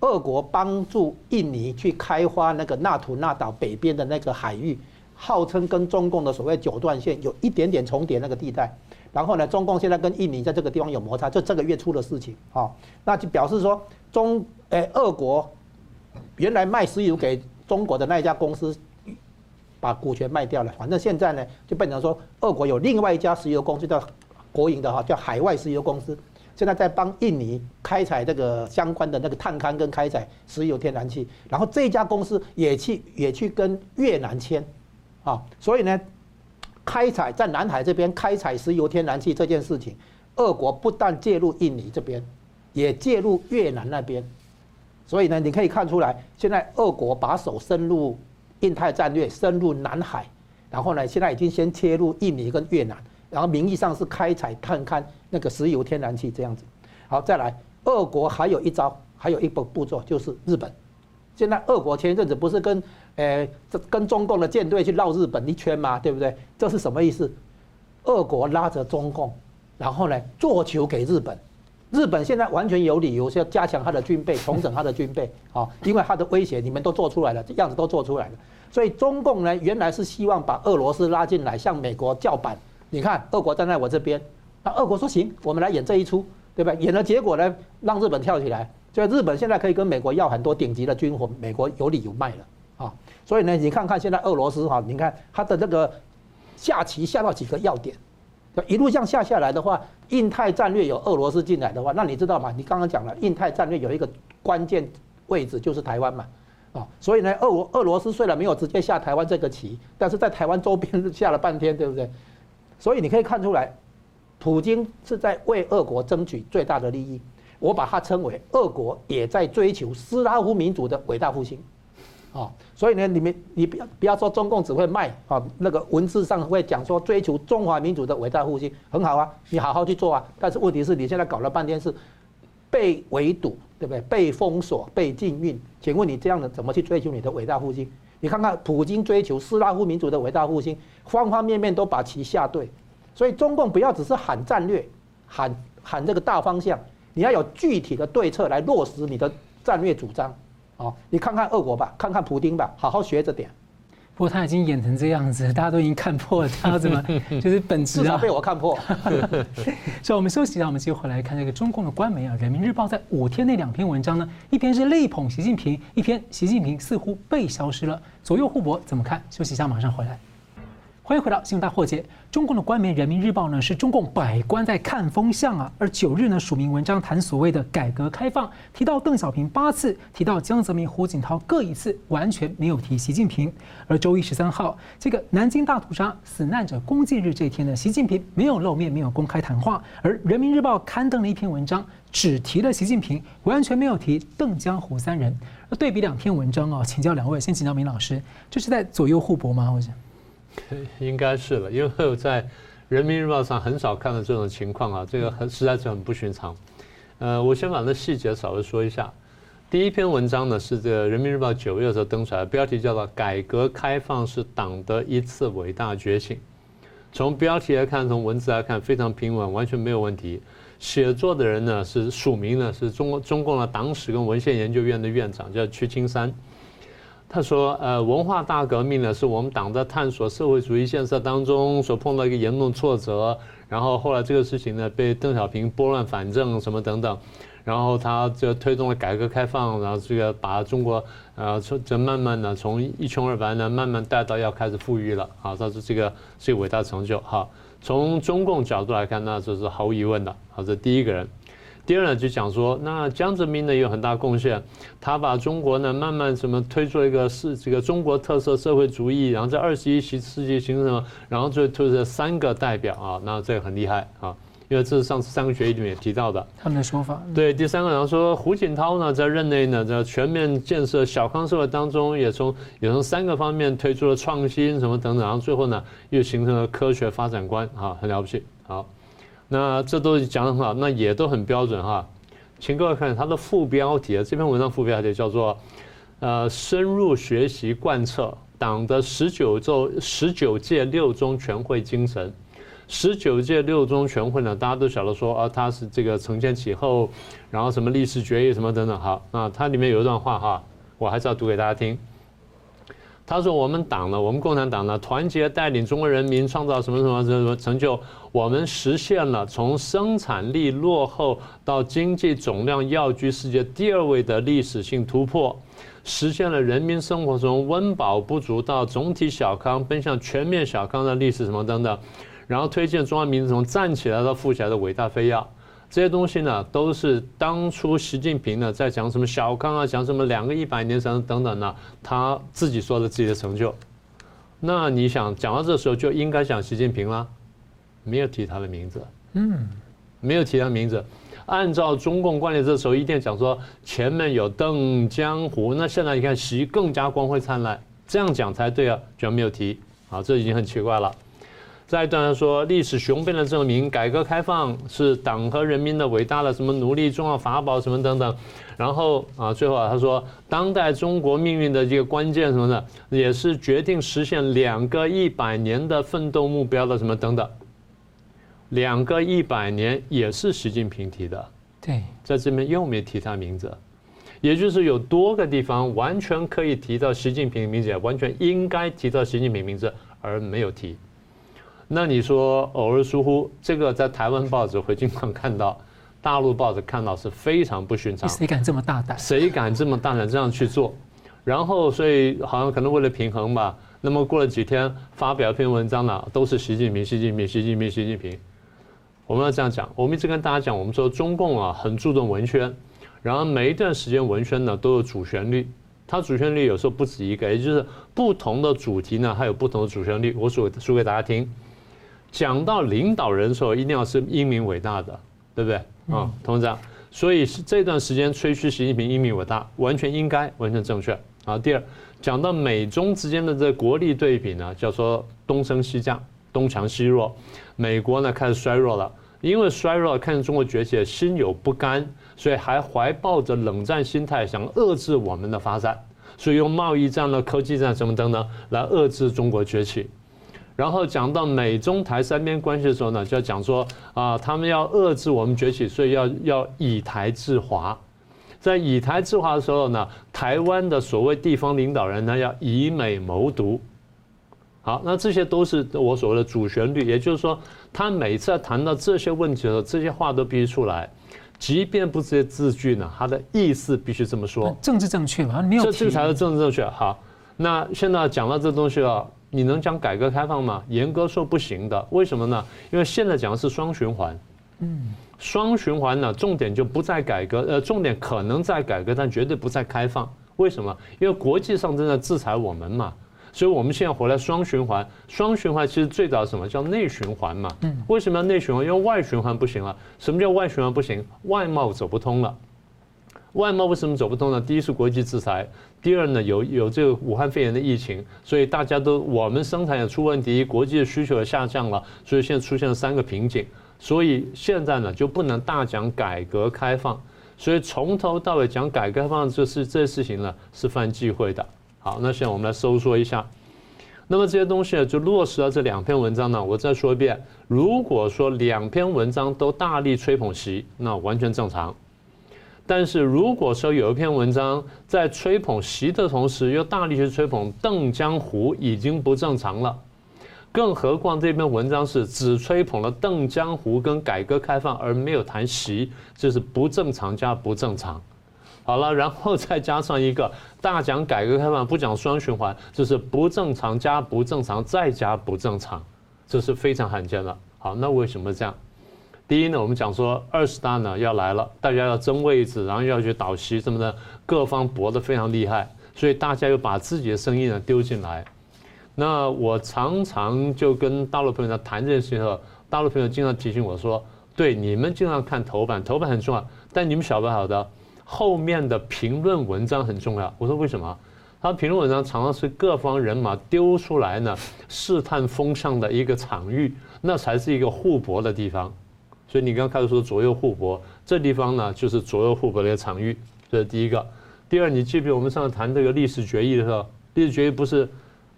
俄国帮助印尼去开发那个纳土纳岛北边的那个海域，号称跟中共的所谓九段线有一点点重叠那个地带。然后呢，中共现在跟印尼在这个地方有摩擦，就这个月出的事情啊，那就表示说中诶，俄国原来卖石油给中国的那一家公司把股权卖掉了，反正现在呢就变成说，俄国有另外一家石油公司叫国营的哈，叫海外石油公司，现在在帮印尼开采这个相关的那个探勘跟开采石油天然气，然后这家公司也去也去跟越南签啊，所以呢。开采在南海这边开采石油天然气这件事情，俄国不但介入印尼这边，也介入越南那边，所以呢，你可以看出来，现在俄国把手深入印太战略，深入南海，然后呢，现在已经先切入印尼跟越南，然后名义上是开采探勘那个石油天然气这样子。好，再来，俄国还有一招，还有一步步骤就是日本。现在俄国前一阵子不是跟，诶，这跟中共的舰队去绕日本一圈嘛？对不对？这是什么意思？俄国拉着中共，然后呢，做球给日本。日本现在完全有理由是要加强他的军备，重整他的军备啊，[LAUGHS] 因为他的威胁你们都做出来了，这样子都做出来了。所以中共呢，原来是希望把俄罗斯拉进来，向美国叫板。你看，俄国站在我这边，那俄国说行，我们来演这一出，对吧？演的结果呢，让日本跳起来。所以日本现在可以跟美国要很多顶级的军火，美国有理由卖了啊。所以呢，你看看现在俄罗斯哈，你看它的这个下棋下到几个要点，一路这样下下来的话，印太战略有俄罗斯进来的话，那你知道吗？你刚刚讲了，印太战略有一个关键位置就是台湾嘛。啊，所以呢，俄俄俄罗斯虽然没有直接下台湾这个棋，但是在台湾周边下了半天，对不对？所以你可以看出来，普京是在为俄国争取最大的利益。我把它称为俄国也在追求斯拉夫民族的伟大复兴。啊，所以呢，你们你不要不要说中共只会卖啊，那个文字上会讲说追求中华民族的伟大复兴，很好啊，你好好去做啊。但是问题是你现在搞了半天是被围堵，对不对？被封锁、被禁运，请问你这样的怎么去追求你的伟大复兴？你看看普京追求斯拉夫民族的伟大复兴，方方面面都把棋下对。所以中共不要只是喊战略，喊喊这个大方向，你要有具体的对策来落实你的战略主张。哦，你看看俄国吧，看看普丁吧，好好学着点。不过他已经演成这样子，大家都已经看破了，他要怎么 [LAUGHS] 就是本质啊？至少被我看破。[LAUGHS] 所以，我们休息一下，我们接回来看这个中共的官媒啊，《人民日报》在五天内两篇文章呢，一篇是力捧习近平，一篇习近平似乎被消失了，左右互搏，怎么看？休息一下，马上回来。欢迎回到新闻大破解。中共的官媒《人民日报》呢，是中共百官在看风向啊。而九日呢，署名文章谈所谓的改革开放，提到邓小平八次，提到江泽民、胡锦涛各一次，完全没有提习近平。而周一十三号，这个南京大屠杀死难者公祭日这一天呢，习近平没有露面，没有公开谈话。而《人民日报》刊登了一篇文章，只提了习近平，完全没有提邓江胡三人。而对比两篇文章哦，请教两位，先请教明老师，这是在左右互搏吗？或者？[LAUGHS] 应该是了，因为我在《人民日报》上很少看到这种情况啊，这个很实在是很不寻常。呃，我先把那细节稍微说一下。第一篇文章呢是这个《人民日报》九月的时候登出来，标题叫做“改革开放是党的一次伟大觉醒”。从标题来看，从文字来看，非常平稳，完全没有问题。写作的人呢是署名呢是中国中共的党史跟文献研究院的院长，叫屈青山。他说：“呃，文化大革命呢，是我们党在探索社会主义建设当中所碰到一个严重挫折。然后后来这个事情呢，被邓小平拨乱反正什么等等，然后他就推动了改革开放，然后这个把中国呃，从这慢慢的从一穷二白呢，慢慢带到要开始富裕了。啊，他说这个是伟大成就。哈，从中共角度来看，那这是毫无疑问的。好，这第一个人。”第二呢，就讲说，那江泽民呢有很大贡献，他把中国呢慢慢什么推出一个是这个中国特色社会主义，然后在二十一世纪形成然后最推出三个代表啊，那这个很厉害啊，因为这是上次三个学议里面也提到的。他们的说法。对，第三个然后说胡锦涛呢在任内呢在全面建设小康社会当中，也从也从三个方面推出了创新什么等等，然后最后呢又形成了科学发展观啊，很了不起，好。那这都讲得很好，那也都很标准哈。请各位看它的副标题，这篇文章副标题叫做“呃，深入学习贯彻党的十九周十九届六中全会精神”。十九届六中全会呢，大家都晓得说啊，它是这个承前启后，然后什么历史决议什么等等。好，那它里面有一段话哈，我还是要读给大家听。他说：“我们党呢，我们共产党呢，团结带领中国人民创造什么什么什么成就？我们实现了从生产力落后到经济总量跃居世界第二位的历史性突破，实现了人民生活中温饱不足到总体小康奔向全面小康的历史什么等等，然后推进中华民族从站起来到富起来的伟大飞跃。”这些东西呢，都是当初习近平呢在讲什么小康啊，讲什么两个一百年什么等等呢，他自己说的自己的成就。那你想讲到这时候就应该讲习近平了，没有提他的名字，嗯，没有提他名字。按照中共惯例，这时候一定讲说前面有邓江湖，那现在你看习更加光辉灿烂，这样讲才对啊，居然没有提，啊，这已经很奇怪了。再一段说，历史雄辩的证明，改革开放是党和人民的伟大的什么努力重要法宝什么等等。然后啊，最后啊，他说，当代中国命运的这个关键什么的，也是决定实现两个一百年的奋斗目标的什么等等。两个一百年也是习近平提的，对，在这边又没提他名字，也就是有多个地方完全可以提到习近平名字，完全应该提到习近平名字而没有提。那你说偶尔疏忽，这个在台湾报纸会经常看到，大陆报纸看到是非常不寻常。谁敢这么大胆？谁敢这么大胆这样去做？然后所以好像可能为了平衡吧，那么过了几天发表一篇文章呢，都是习近平、习近平、习近平、习近平。我们要这样讲，我们一直跟大家讲，我们说中共啊很注重文宣，然后每一段时间文宣呢都有主旋律，它主旋律有时候不止一个，也就是不同的主题呢，它有不同的主旋律。我说说给大家听，讲到领导人的时候，一定要是英明伟大的，对不对？啊，同志，所以是这段时间吹嘘习近平英明伟大，完全应该，完全正确。啊，第二，讲到美中之间的这个国力对比呢，叫做东升西降，东强西弱，美国呢开始衰弱了，因为衰弱，看见中国崛起，心有不甘。所以还怀抱着冷战心态，想遏制我们的发展，所以用贸易战了、科技战什么等等来遏制中国崛起。然后讲到美中台三边关系的时候呢，就要讲说啊，他们要遏制我们崛起，所以要要以台制华。在以台制华的时候呢，台湾的所谓地方领导人呢，要以美谋独。好，那这些都是我所谓的主旋律，也就是说，他每次谈到这些问题的时候，这些话都必须出来。即便不是字句呢，他的意思必须这么说。政治正确嘛，没有。这这才是政治正确。好，那现在讲到这东西了，你能讲改革开放吗？严格说不行的。为什么呢？因为现在讲的是双循环。嗯。双循环呢，重点就不在改革，呃，重点可能在改革，但绝对不在开放。为什么？因为国际上正在制裁我们嘛。所以我们现在回来双循环，双循环其实最早什么叫内循环嘛？嗯，为什么要内循环？因为外循环不行了。什么叫外循环不行？外贸走不通了。外贸为什么走不通呢？第一是国际制裁，第二呢有有这个武汉肺炎的疫情，所以大家都我们生产也出问题，国际的需求也下降了，所以现在出现了三个瓶颈。所以现在呢就不能大讲改革开放，所以从头到尾讲改革开放这事这事情呢是犯忌讳的。好，那现在我们来收缩一下。那么这些东西呢就落实到这两篇文章呢。我再说一遍，如果说两篇文章都大力吹捧习，那完全正常。但是如果说有一篇文章在吹捧习的同时，又大力去吹捧邓江湖，已经不正常了。更何况这篇文章是只吹捧了邓江湖跟改革开放，而没有谈习，这是不正常加不正常。好了，然后再加上一个大讲改革开放，不讲双循环，这是不正常加不正常再加不正常，这是非常罕见的。好，那为什么这样？第一呢，我们讲说二十大呢要来了，大家要争位置，然后要去倒习什么的，各方搏得非常厉害，所以大家又把自己的声音呢丢进来。那我常常就跟大陆朋友在谈这件事情时候，大陆朋友经常提醒我说：“对，你们经常看头版，头版很重要，但你们晓不晓得？”后面的评论文章很重要。我说为什么？他评论文章常常是各方人马丢出来呢，试探风向的一个场域，那才是一个互搏的地方。所以你刚刚开始说左右互搏，这地方呢就是左右互搏的一个场域。这是第一个。第二，你记不记得我们上次谈这个历史决议的时候，历史决议不是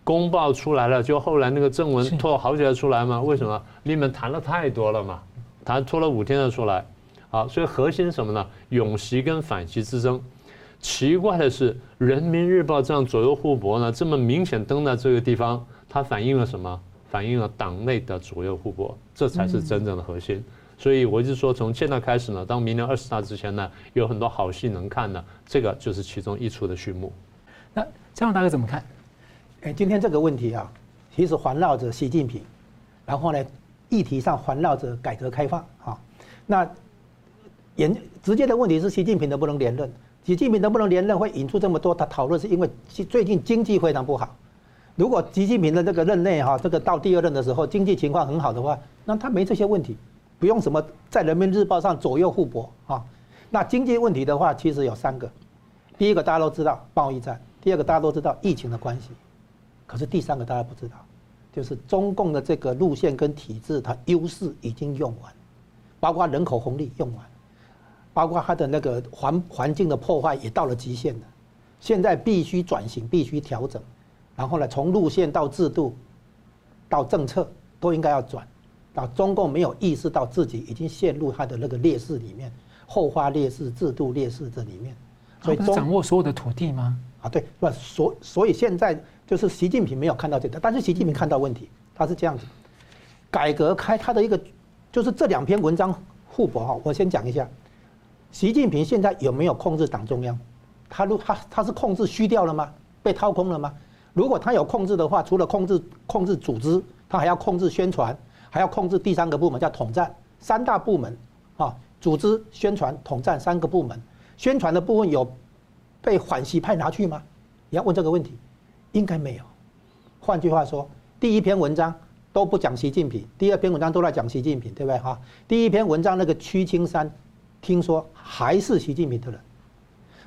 公报出来了，就后来那个正文拖了好几天出来吗？为什么？你们谈了太多了嘛，谈拖了五天才出来。好，所以核心是什么呢？永习跟反习之争。奇怪的是，《人民日报》这样左右互搏呢，这么明显登在这个地方，它反映了什么？反映了党内的左右互搏，这才是真正的核心。所以我就说，从现在开始呢，到明年二十大之前呢，有很多好戏能看呢。这个就是其中一出的序幕。那江龙大哥怎么看？哎，今天这个问题啊，其实环绕着习近平，然后呢，议题上环绕着改革开放啊，那。严直接的问题是习近平能不能连任？习近平能不能连任会引出这么多的讨论，是因为最近经济非常不好。如果习近平的这个任内哈，这个到第二任的时候经济情况很好的话，那他没这些问题，不用什么在人民日报上左右互搏啊。那经济问题的话，其实有三个，第一个大家都知道贸易战，第二个大家都知道疫情的关系，可是第三个大家不知道，就是中共的这个路线跟体制，它优势已经用完，包括人口红利用完。包括它的那个环环境的破坏也到了极限了，现在必须转型，必须调整，然后呢，从路线到制度，到政策都应该要转。啊，中共没有意识到自己已经陷入他的那个劣势里面，后发劣势、制度劣势这里面，所以掌握所有的土地吗？啊，对，不，所所以现在就是习近平没有看到这个，但是习近平看到问题，他是这样子，改革开他的一个就是这两篇文章互补哈，我先讲一下。习近平现在有没有控制党中央？他如他他是控制虚掉了吗？被掏空了吗？如果他有控制的话，除了控制控制组织，他还要控制宣传，还要控制第三个部门叫统战，三大部门啊，组织、宣传、统战三个部门。宣传的部分有被反习派拿去吗？你要问这个问题，应该没有。换句话说，第一篇文章都不讲习近平，第二篇文章都在讲习近平，对不对哈？第一篇文章那个屈青山，听说还是习近平的人，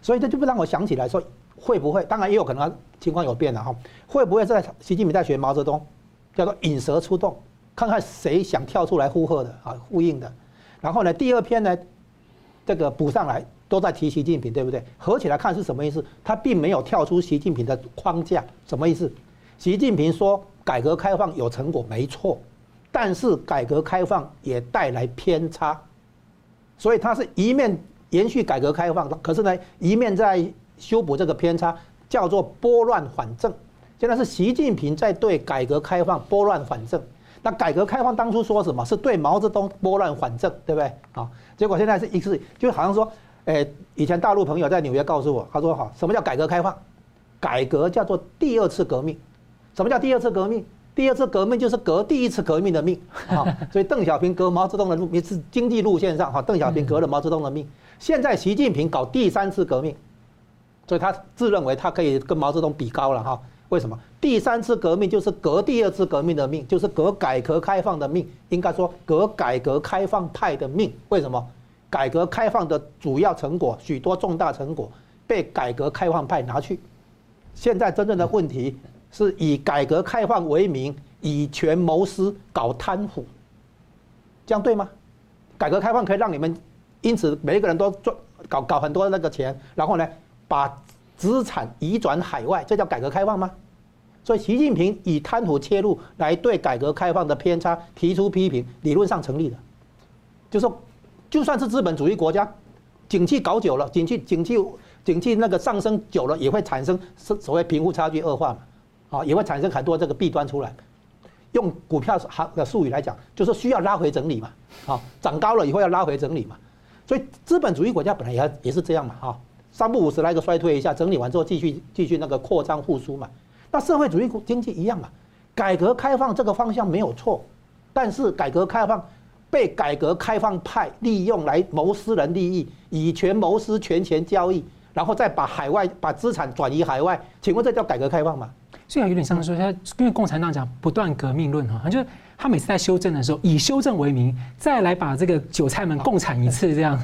所以这就不让我想起来说，会不会？当然也有可能情况有变了哈。会不会在习近平在学毛泽东，叫做引蛇出洞，看看谁想跳出来呼喝的啊，呼应的。然后呢，第二篇呢，这个补上来都在提习近平，对不对？合起来看是什么意思？他并没有跳出习近平的框架，什么意思？习近平说改革开放有成果没错，但是改革开放也带来偏差，所以他是一面延续改革开放，可是呢，一面在修补这个偏差，叫做拨乱反正。现在是习近平在对改革开放拨乱反正。那改革开放当初说什么？是对毛泽东拨乱反正，对不对？啊，结果现在是一次，就好像说，诶，以前大陆朋友在纽约告诉我，他说哈，什么叫改革开放？改革叫做第二次革命。什么叫第二次革命？第二次革命就是革第一次革命的命 [LAUGHS] 啊！所以邓小平革毛泽东的路是经济路线上哈，邓小平革了毛泽东的命。现在习近平搞第三次革命，所以他自认为他可以跟毛泽东比高了哈。为什么？第三次革命就是革第二次革命的命，就是革改革开放的命，应该说革改革开放派的命。为什么？改革开放的主要成果，许多重大成果被改革开放派拿去。现在真正的问题。是以改革开放为名，以权谋私，搞贪腐，这样对吗？改革开放可以让你们因此每一个人都赚搞搞很多那个钱，然后呢，把资产移转海外，这叫改革开放吗？所以习近平以贪腐切入来对改革开放的偏差提出批评，理论上成立的。就说就算是资本主义国家，景气搞久了，景气景气景气那个上升久了，也会产生所谓贫富差距恶化嘛。啊，也会产生很多这个弊端出来。用股票行的术语来讲，就是需要拉回整理嘛。啊，涨高了以后要拉回整理嘛。所以资本主义国家本来也也是这样嘛。哈，三不五十来个衰退一下，整理完之后继续继续那个扩张复苏嘛。那社会主义经济一样嘛。改革开放这个方向没有错，但是改革开放被改革开放派利用来谋私人利益，以权谋私，权钱交易，然后再把海外把资产转移海外，请问这叫改革开放吗？虽然有点像说，他因为共产党讲不断革命论哈，就是他每次在修正的时候，以修正为名，再来把这个韭菜们共产一次这样。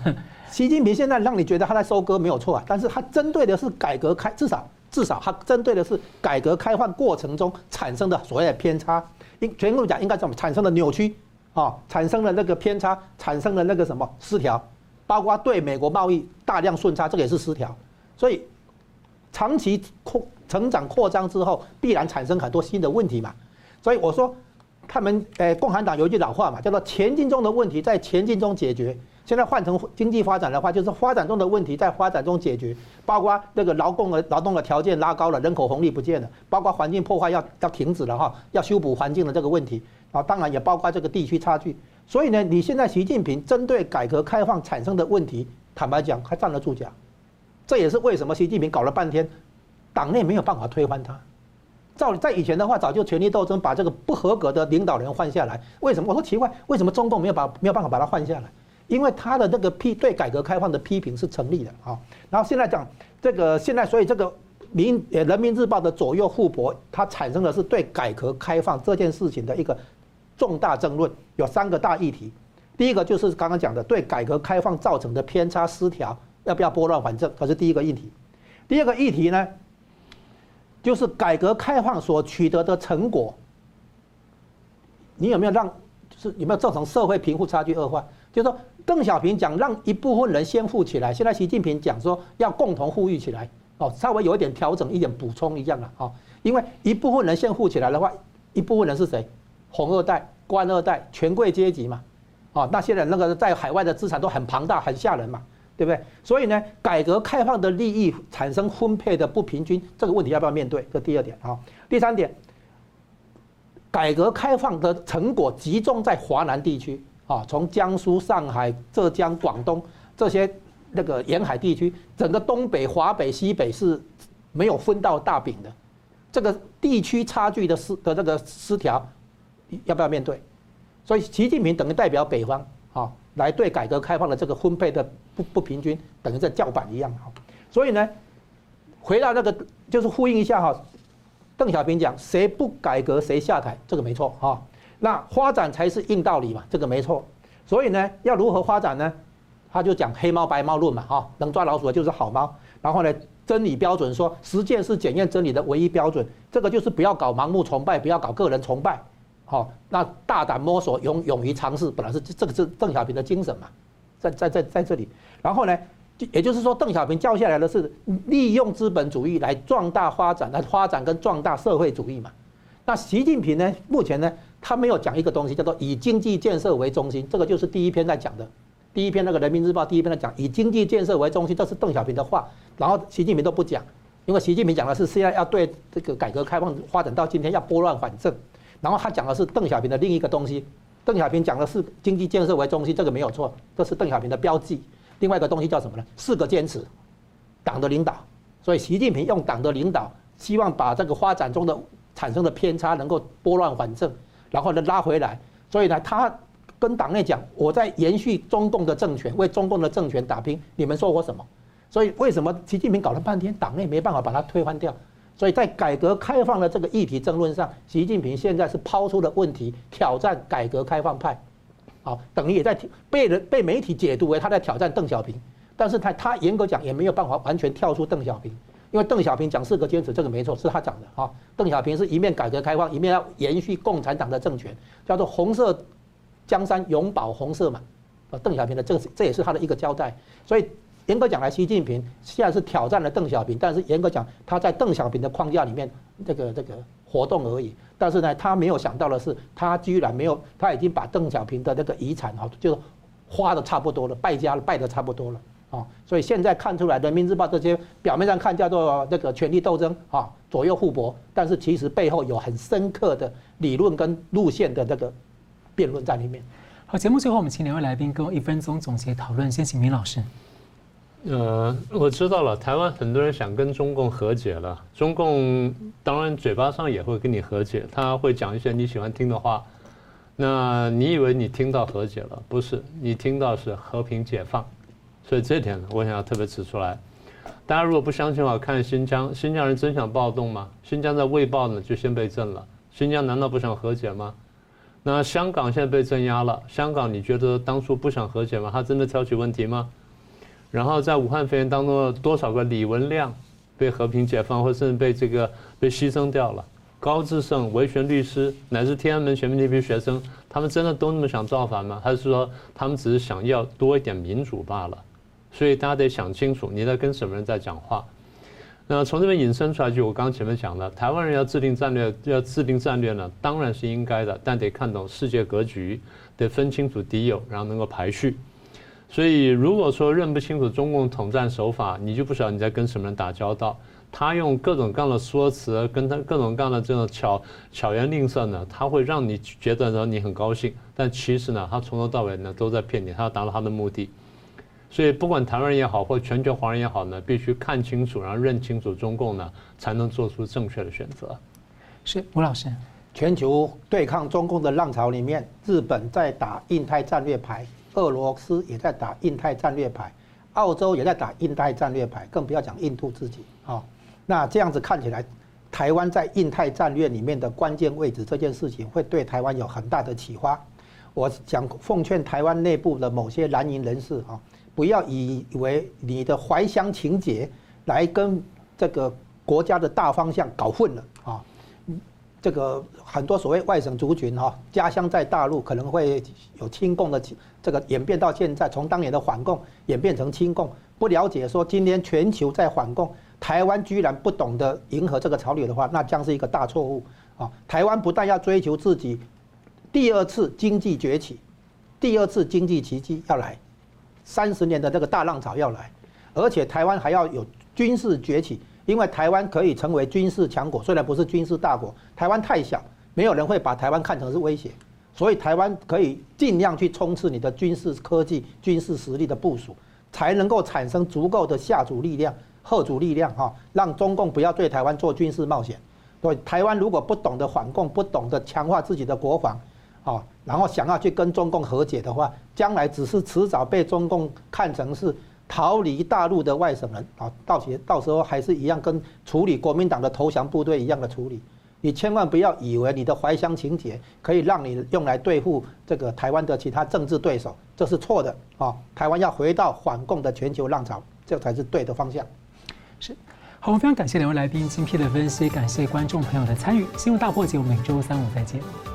习近平现在让你觉得他在收割没有错啊，但是他针对的是改革开，至少至少它针对的是改革开放过程中产生的所谓的偏差，应全部讲应该怎么产生的扭曲啊，产生了那个偏差，产生了那个什么失调，包括对美国贸易大量顺差，这个也是失调，所以长期扩。成长扩张之后，必然产生很多新的问题嘛，所以我说，他们诶，共产党有一句老话嘛，叫做“前进中的问题在前进中解决”。现在换成经济发展的话，就是发展中的问题在发展中解决，包括那个劳动的劳动的条件拉高了，人口红利不见了，包括环境破坏要要停止了哈，要修补环境的这个问题啊，当然也包括这个地区差距。所以呢，你现在习近平针对改革开放产生的问题，坦白讲还站得住脚，这也是为什么习近平搞了半天。党内没有办法推翻他，照在以前的话，早就权力斗争把这个不合格的领导人换下来。为什么？我说奇怪，为什么中共没有把没有办法把他换下来？因为他的那个批对改革开放的批评是成立的啊。然后现在讲这个现在，所以这个民呃人民日报的左右互搏，它产生的是对改革开放这件事情的一个重大争论，有三个大议题。第一个就是刚刚讲的对改革开放造成的偏差失调，要不要拨乱反正？这是第一个议题。第二个议题呢？就是改革开放所取得的成果，你有没有让，就是有没有造成社会贫富差距恶化？就是说，邓小平讲让一部分人先富起来，现在习近平讲说要共同富裕起来，哦，稍微有一点调整，一点补充一样了，哦，因为一部分人先富起来的话，一部分人是谁？红二代、官二代、权贵阶级嘛，哦，那现在那个在海外的资产都很庞大、很吓人嘛。对不对？所以呢，改革开放的利益产生分配的不平均，这个问题要不要面对？这第二点啊。第三点，改革开放的成果集中在华南地区啊，从江苏、上海、浙江、广东这些那个沿海地区，整个东北、华北、西北是没有分到大饼的，这个地区差距的失的这个失调，要不要面对？所以习近平等于代表北方啊。来对改革开放的这个分配的不不平均，等于在叫板一样哈。所以呢，回到那个，就是呼应一下哈，邓小平讲谁不改革谁下台，这个没错哈。那发展才是硬道理嘛，这个没错。所以呢，要如何发展呢？他就讲黑猫白猫论嘛哈，能抓老鼠的就是好猫。然后呢，真理标准说实践是检验真理的唯一标准，这个就是不要搞盲目崇拜，不要搞个人崇拜。好，那大胆摸索，勇勇于尝试，本来是这个是邓小平的精神嘛，在在在在这里。然后呢，也就是说，邓小平教下来的是利用资本主义来壮大发展，来发展跟壮大社会主义嘛。那习近平呢，目前呢，他没有讲一个东西，叫做以经济建设为中心，这个就是第一篇在讲的，第一篇那个人民日报第一篇在讲以经济建设为中心，这是邓小平的话，然后习近平都不讲，因为习近平讲的是现在要对这个改革开放发展到今天要拨乱反正。然后他讲的是邓小平的另一个东西，邓小平讲的是经济建设为中心，这个没有错，这是邓小平的标记。另外一个东西叫什么呢？四个坚持，党的领导。所以习近平用党的领导，希望把这个发展中的产生的偏差能够拨乱反正，然后呢拉回来。所以呢，他跟党内讲，我在延续中共的政权，为中共的政权打拼。你们说我什么？所以为什么习近平搞了半天，党内没办法把他推翻掉？所以在改革开放的这个议题争论上，习近平现在是抛出了问题，挑战改革开放派，好，等于也在被人被媒体解读为他在挑战邓小平，但是他他严格讲也没有办法完全跳出邓小平，因为邓小平讲四个坚持，这个没错，是他讲的啊。邓小平是一面改革开放，一面要延续共产党的政权，叫做红色江山永保红色嘛，啊，邓小平的这这也是他的一个交代，所以。严格讲来，习近平现在是挑战了邓小平，但是严格讲，他在邓小平的框架里面这个这个活动而已。但是呢，他没有想到的是，他居然没有，他已经把邓小平的那个遗产哈，就花的差不多了，败家了，败的差不多了啊。所以现在看出来，人民日报这些表面上看叫做那个权力斗争啊，左右互搏，但是其实背后有很深刻的理论跟路线的这个辩论在里面。好，节目最后我们请两位来宾跟我一分钟总结讨论，先请明老师。呃，我知道了。台湾很多人想跟中共和解了，中共当然嘴巴上也会跟你和解，他会讲一些你喜欢听的话。那你以为你听到和解了？不是，你听到是和平解放。所以这点呢，我想要特别指出来。大家如果不相信的话，看新疆，新疆人真想暴动吗？新疆在未暴呢就先被镇了。新疆难道不想和解吗？那香港现在被镇压了，香港你觉得当初不想和解吗？他真的挑起问题吗？然后在武汉肺炎当中，多少个李文亮被和平解放，或甚至被这个被牺牲掉了？高志胜、维权律师，乃至天安门前面那批学生，他们真的都那么想造反吗？还是说他们只是想要多一点民主罢了？所以大家得想清楚，你在跟什么人在讲话。那从这边引申出来，就我刚刚前面讲的，台湾人要制定战略，要制定战略呢，当然是应该的，但得看懂世界格局，得分清楚敌友，然后能够排序。所以，如果说认不清楚中共统战手法，你就不晓得你在跟什么人打交道。他用各种各样的说辞，跟他各种各样的这种巧巧言令色呢，他会让你觉得说你很高兴，但其实呢，他从头到尾呢都在骗你，他要达到他的目的。所以，不管台湾人也好，或全球华人也好呢，必须看清楚，然后认清楚中共呢，才能做出正确的选择。是吴老师，全球对抗中共的浪潮里面，日本在打印太战略牌。俄罗斯也在打印太战略牌，澳洲也在打印太战略牌，更不要讲印度自己啊。那这样子看起来，台湾在印太战略里面的关键位置，这件事情会对台湾有很大的启发。我想奉劝台湾内部的某些蓝营人士啊，不要以为你的怀乡情结来跟这个国家的大方向搞混了啊。这个很多所谓外省族群哈，家乡在大陆，可能会有亲共的这个演变到现在，从当年的反共演变成亲共，不了解说今天全球在反共，台湾居然不懂得迎合这个潮流的话，那将是一个大错误啊！台湾不但要追求自己第二次经济崛起，第二次经济奇迹要来，三十年的这个大浪潮要来，而且台湾还要有军事崛起。因为台湾可以成为军事强国，虽然不是军事大国，台湾太小，没有人会把台湾看成是威胁，所以台湾可以尽量去冲刺你的军事科技、军事实力的部署，才能够产生足够的下主力量、后主力量哈，让中共不要对台湾做军事冒险。对台湾如果不懂得反共，不懂得强化自己的国防，啊，然后想要去跟中共和解的话，将来只是迟早被中共看成是逃离大陆的外省人啊，到时到时候还是一样跟处理国民党的投降部队一样的处理。你千万不要以为你的怀乡情结可以让你用来对付这个台湾的其他政治对手，这是错的啊！台湾要回到反共的全球浪潮，这才是对的方向。是，好，我非常感谢两位来宾精辟的分析，感谢观众朋友的参与。新闻大破解，我们每周三五再见。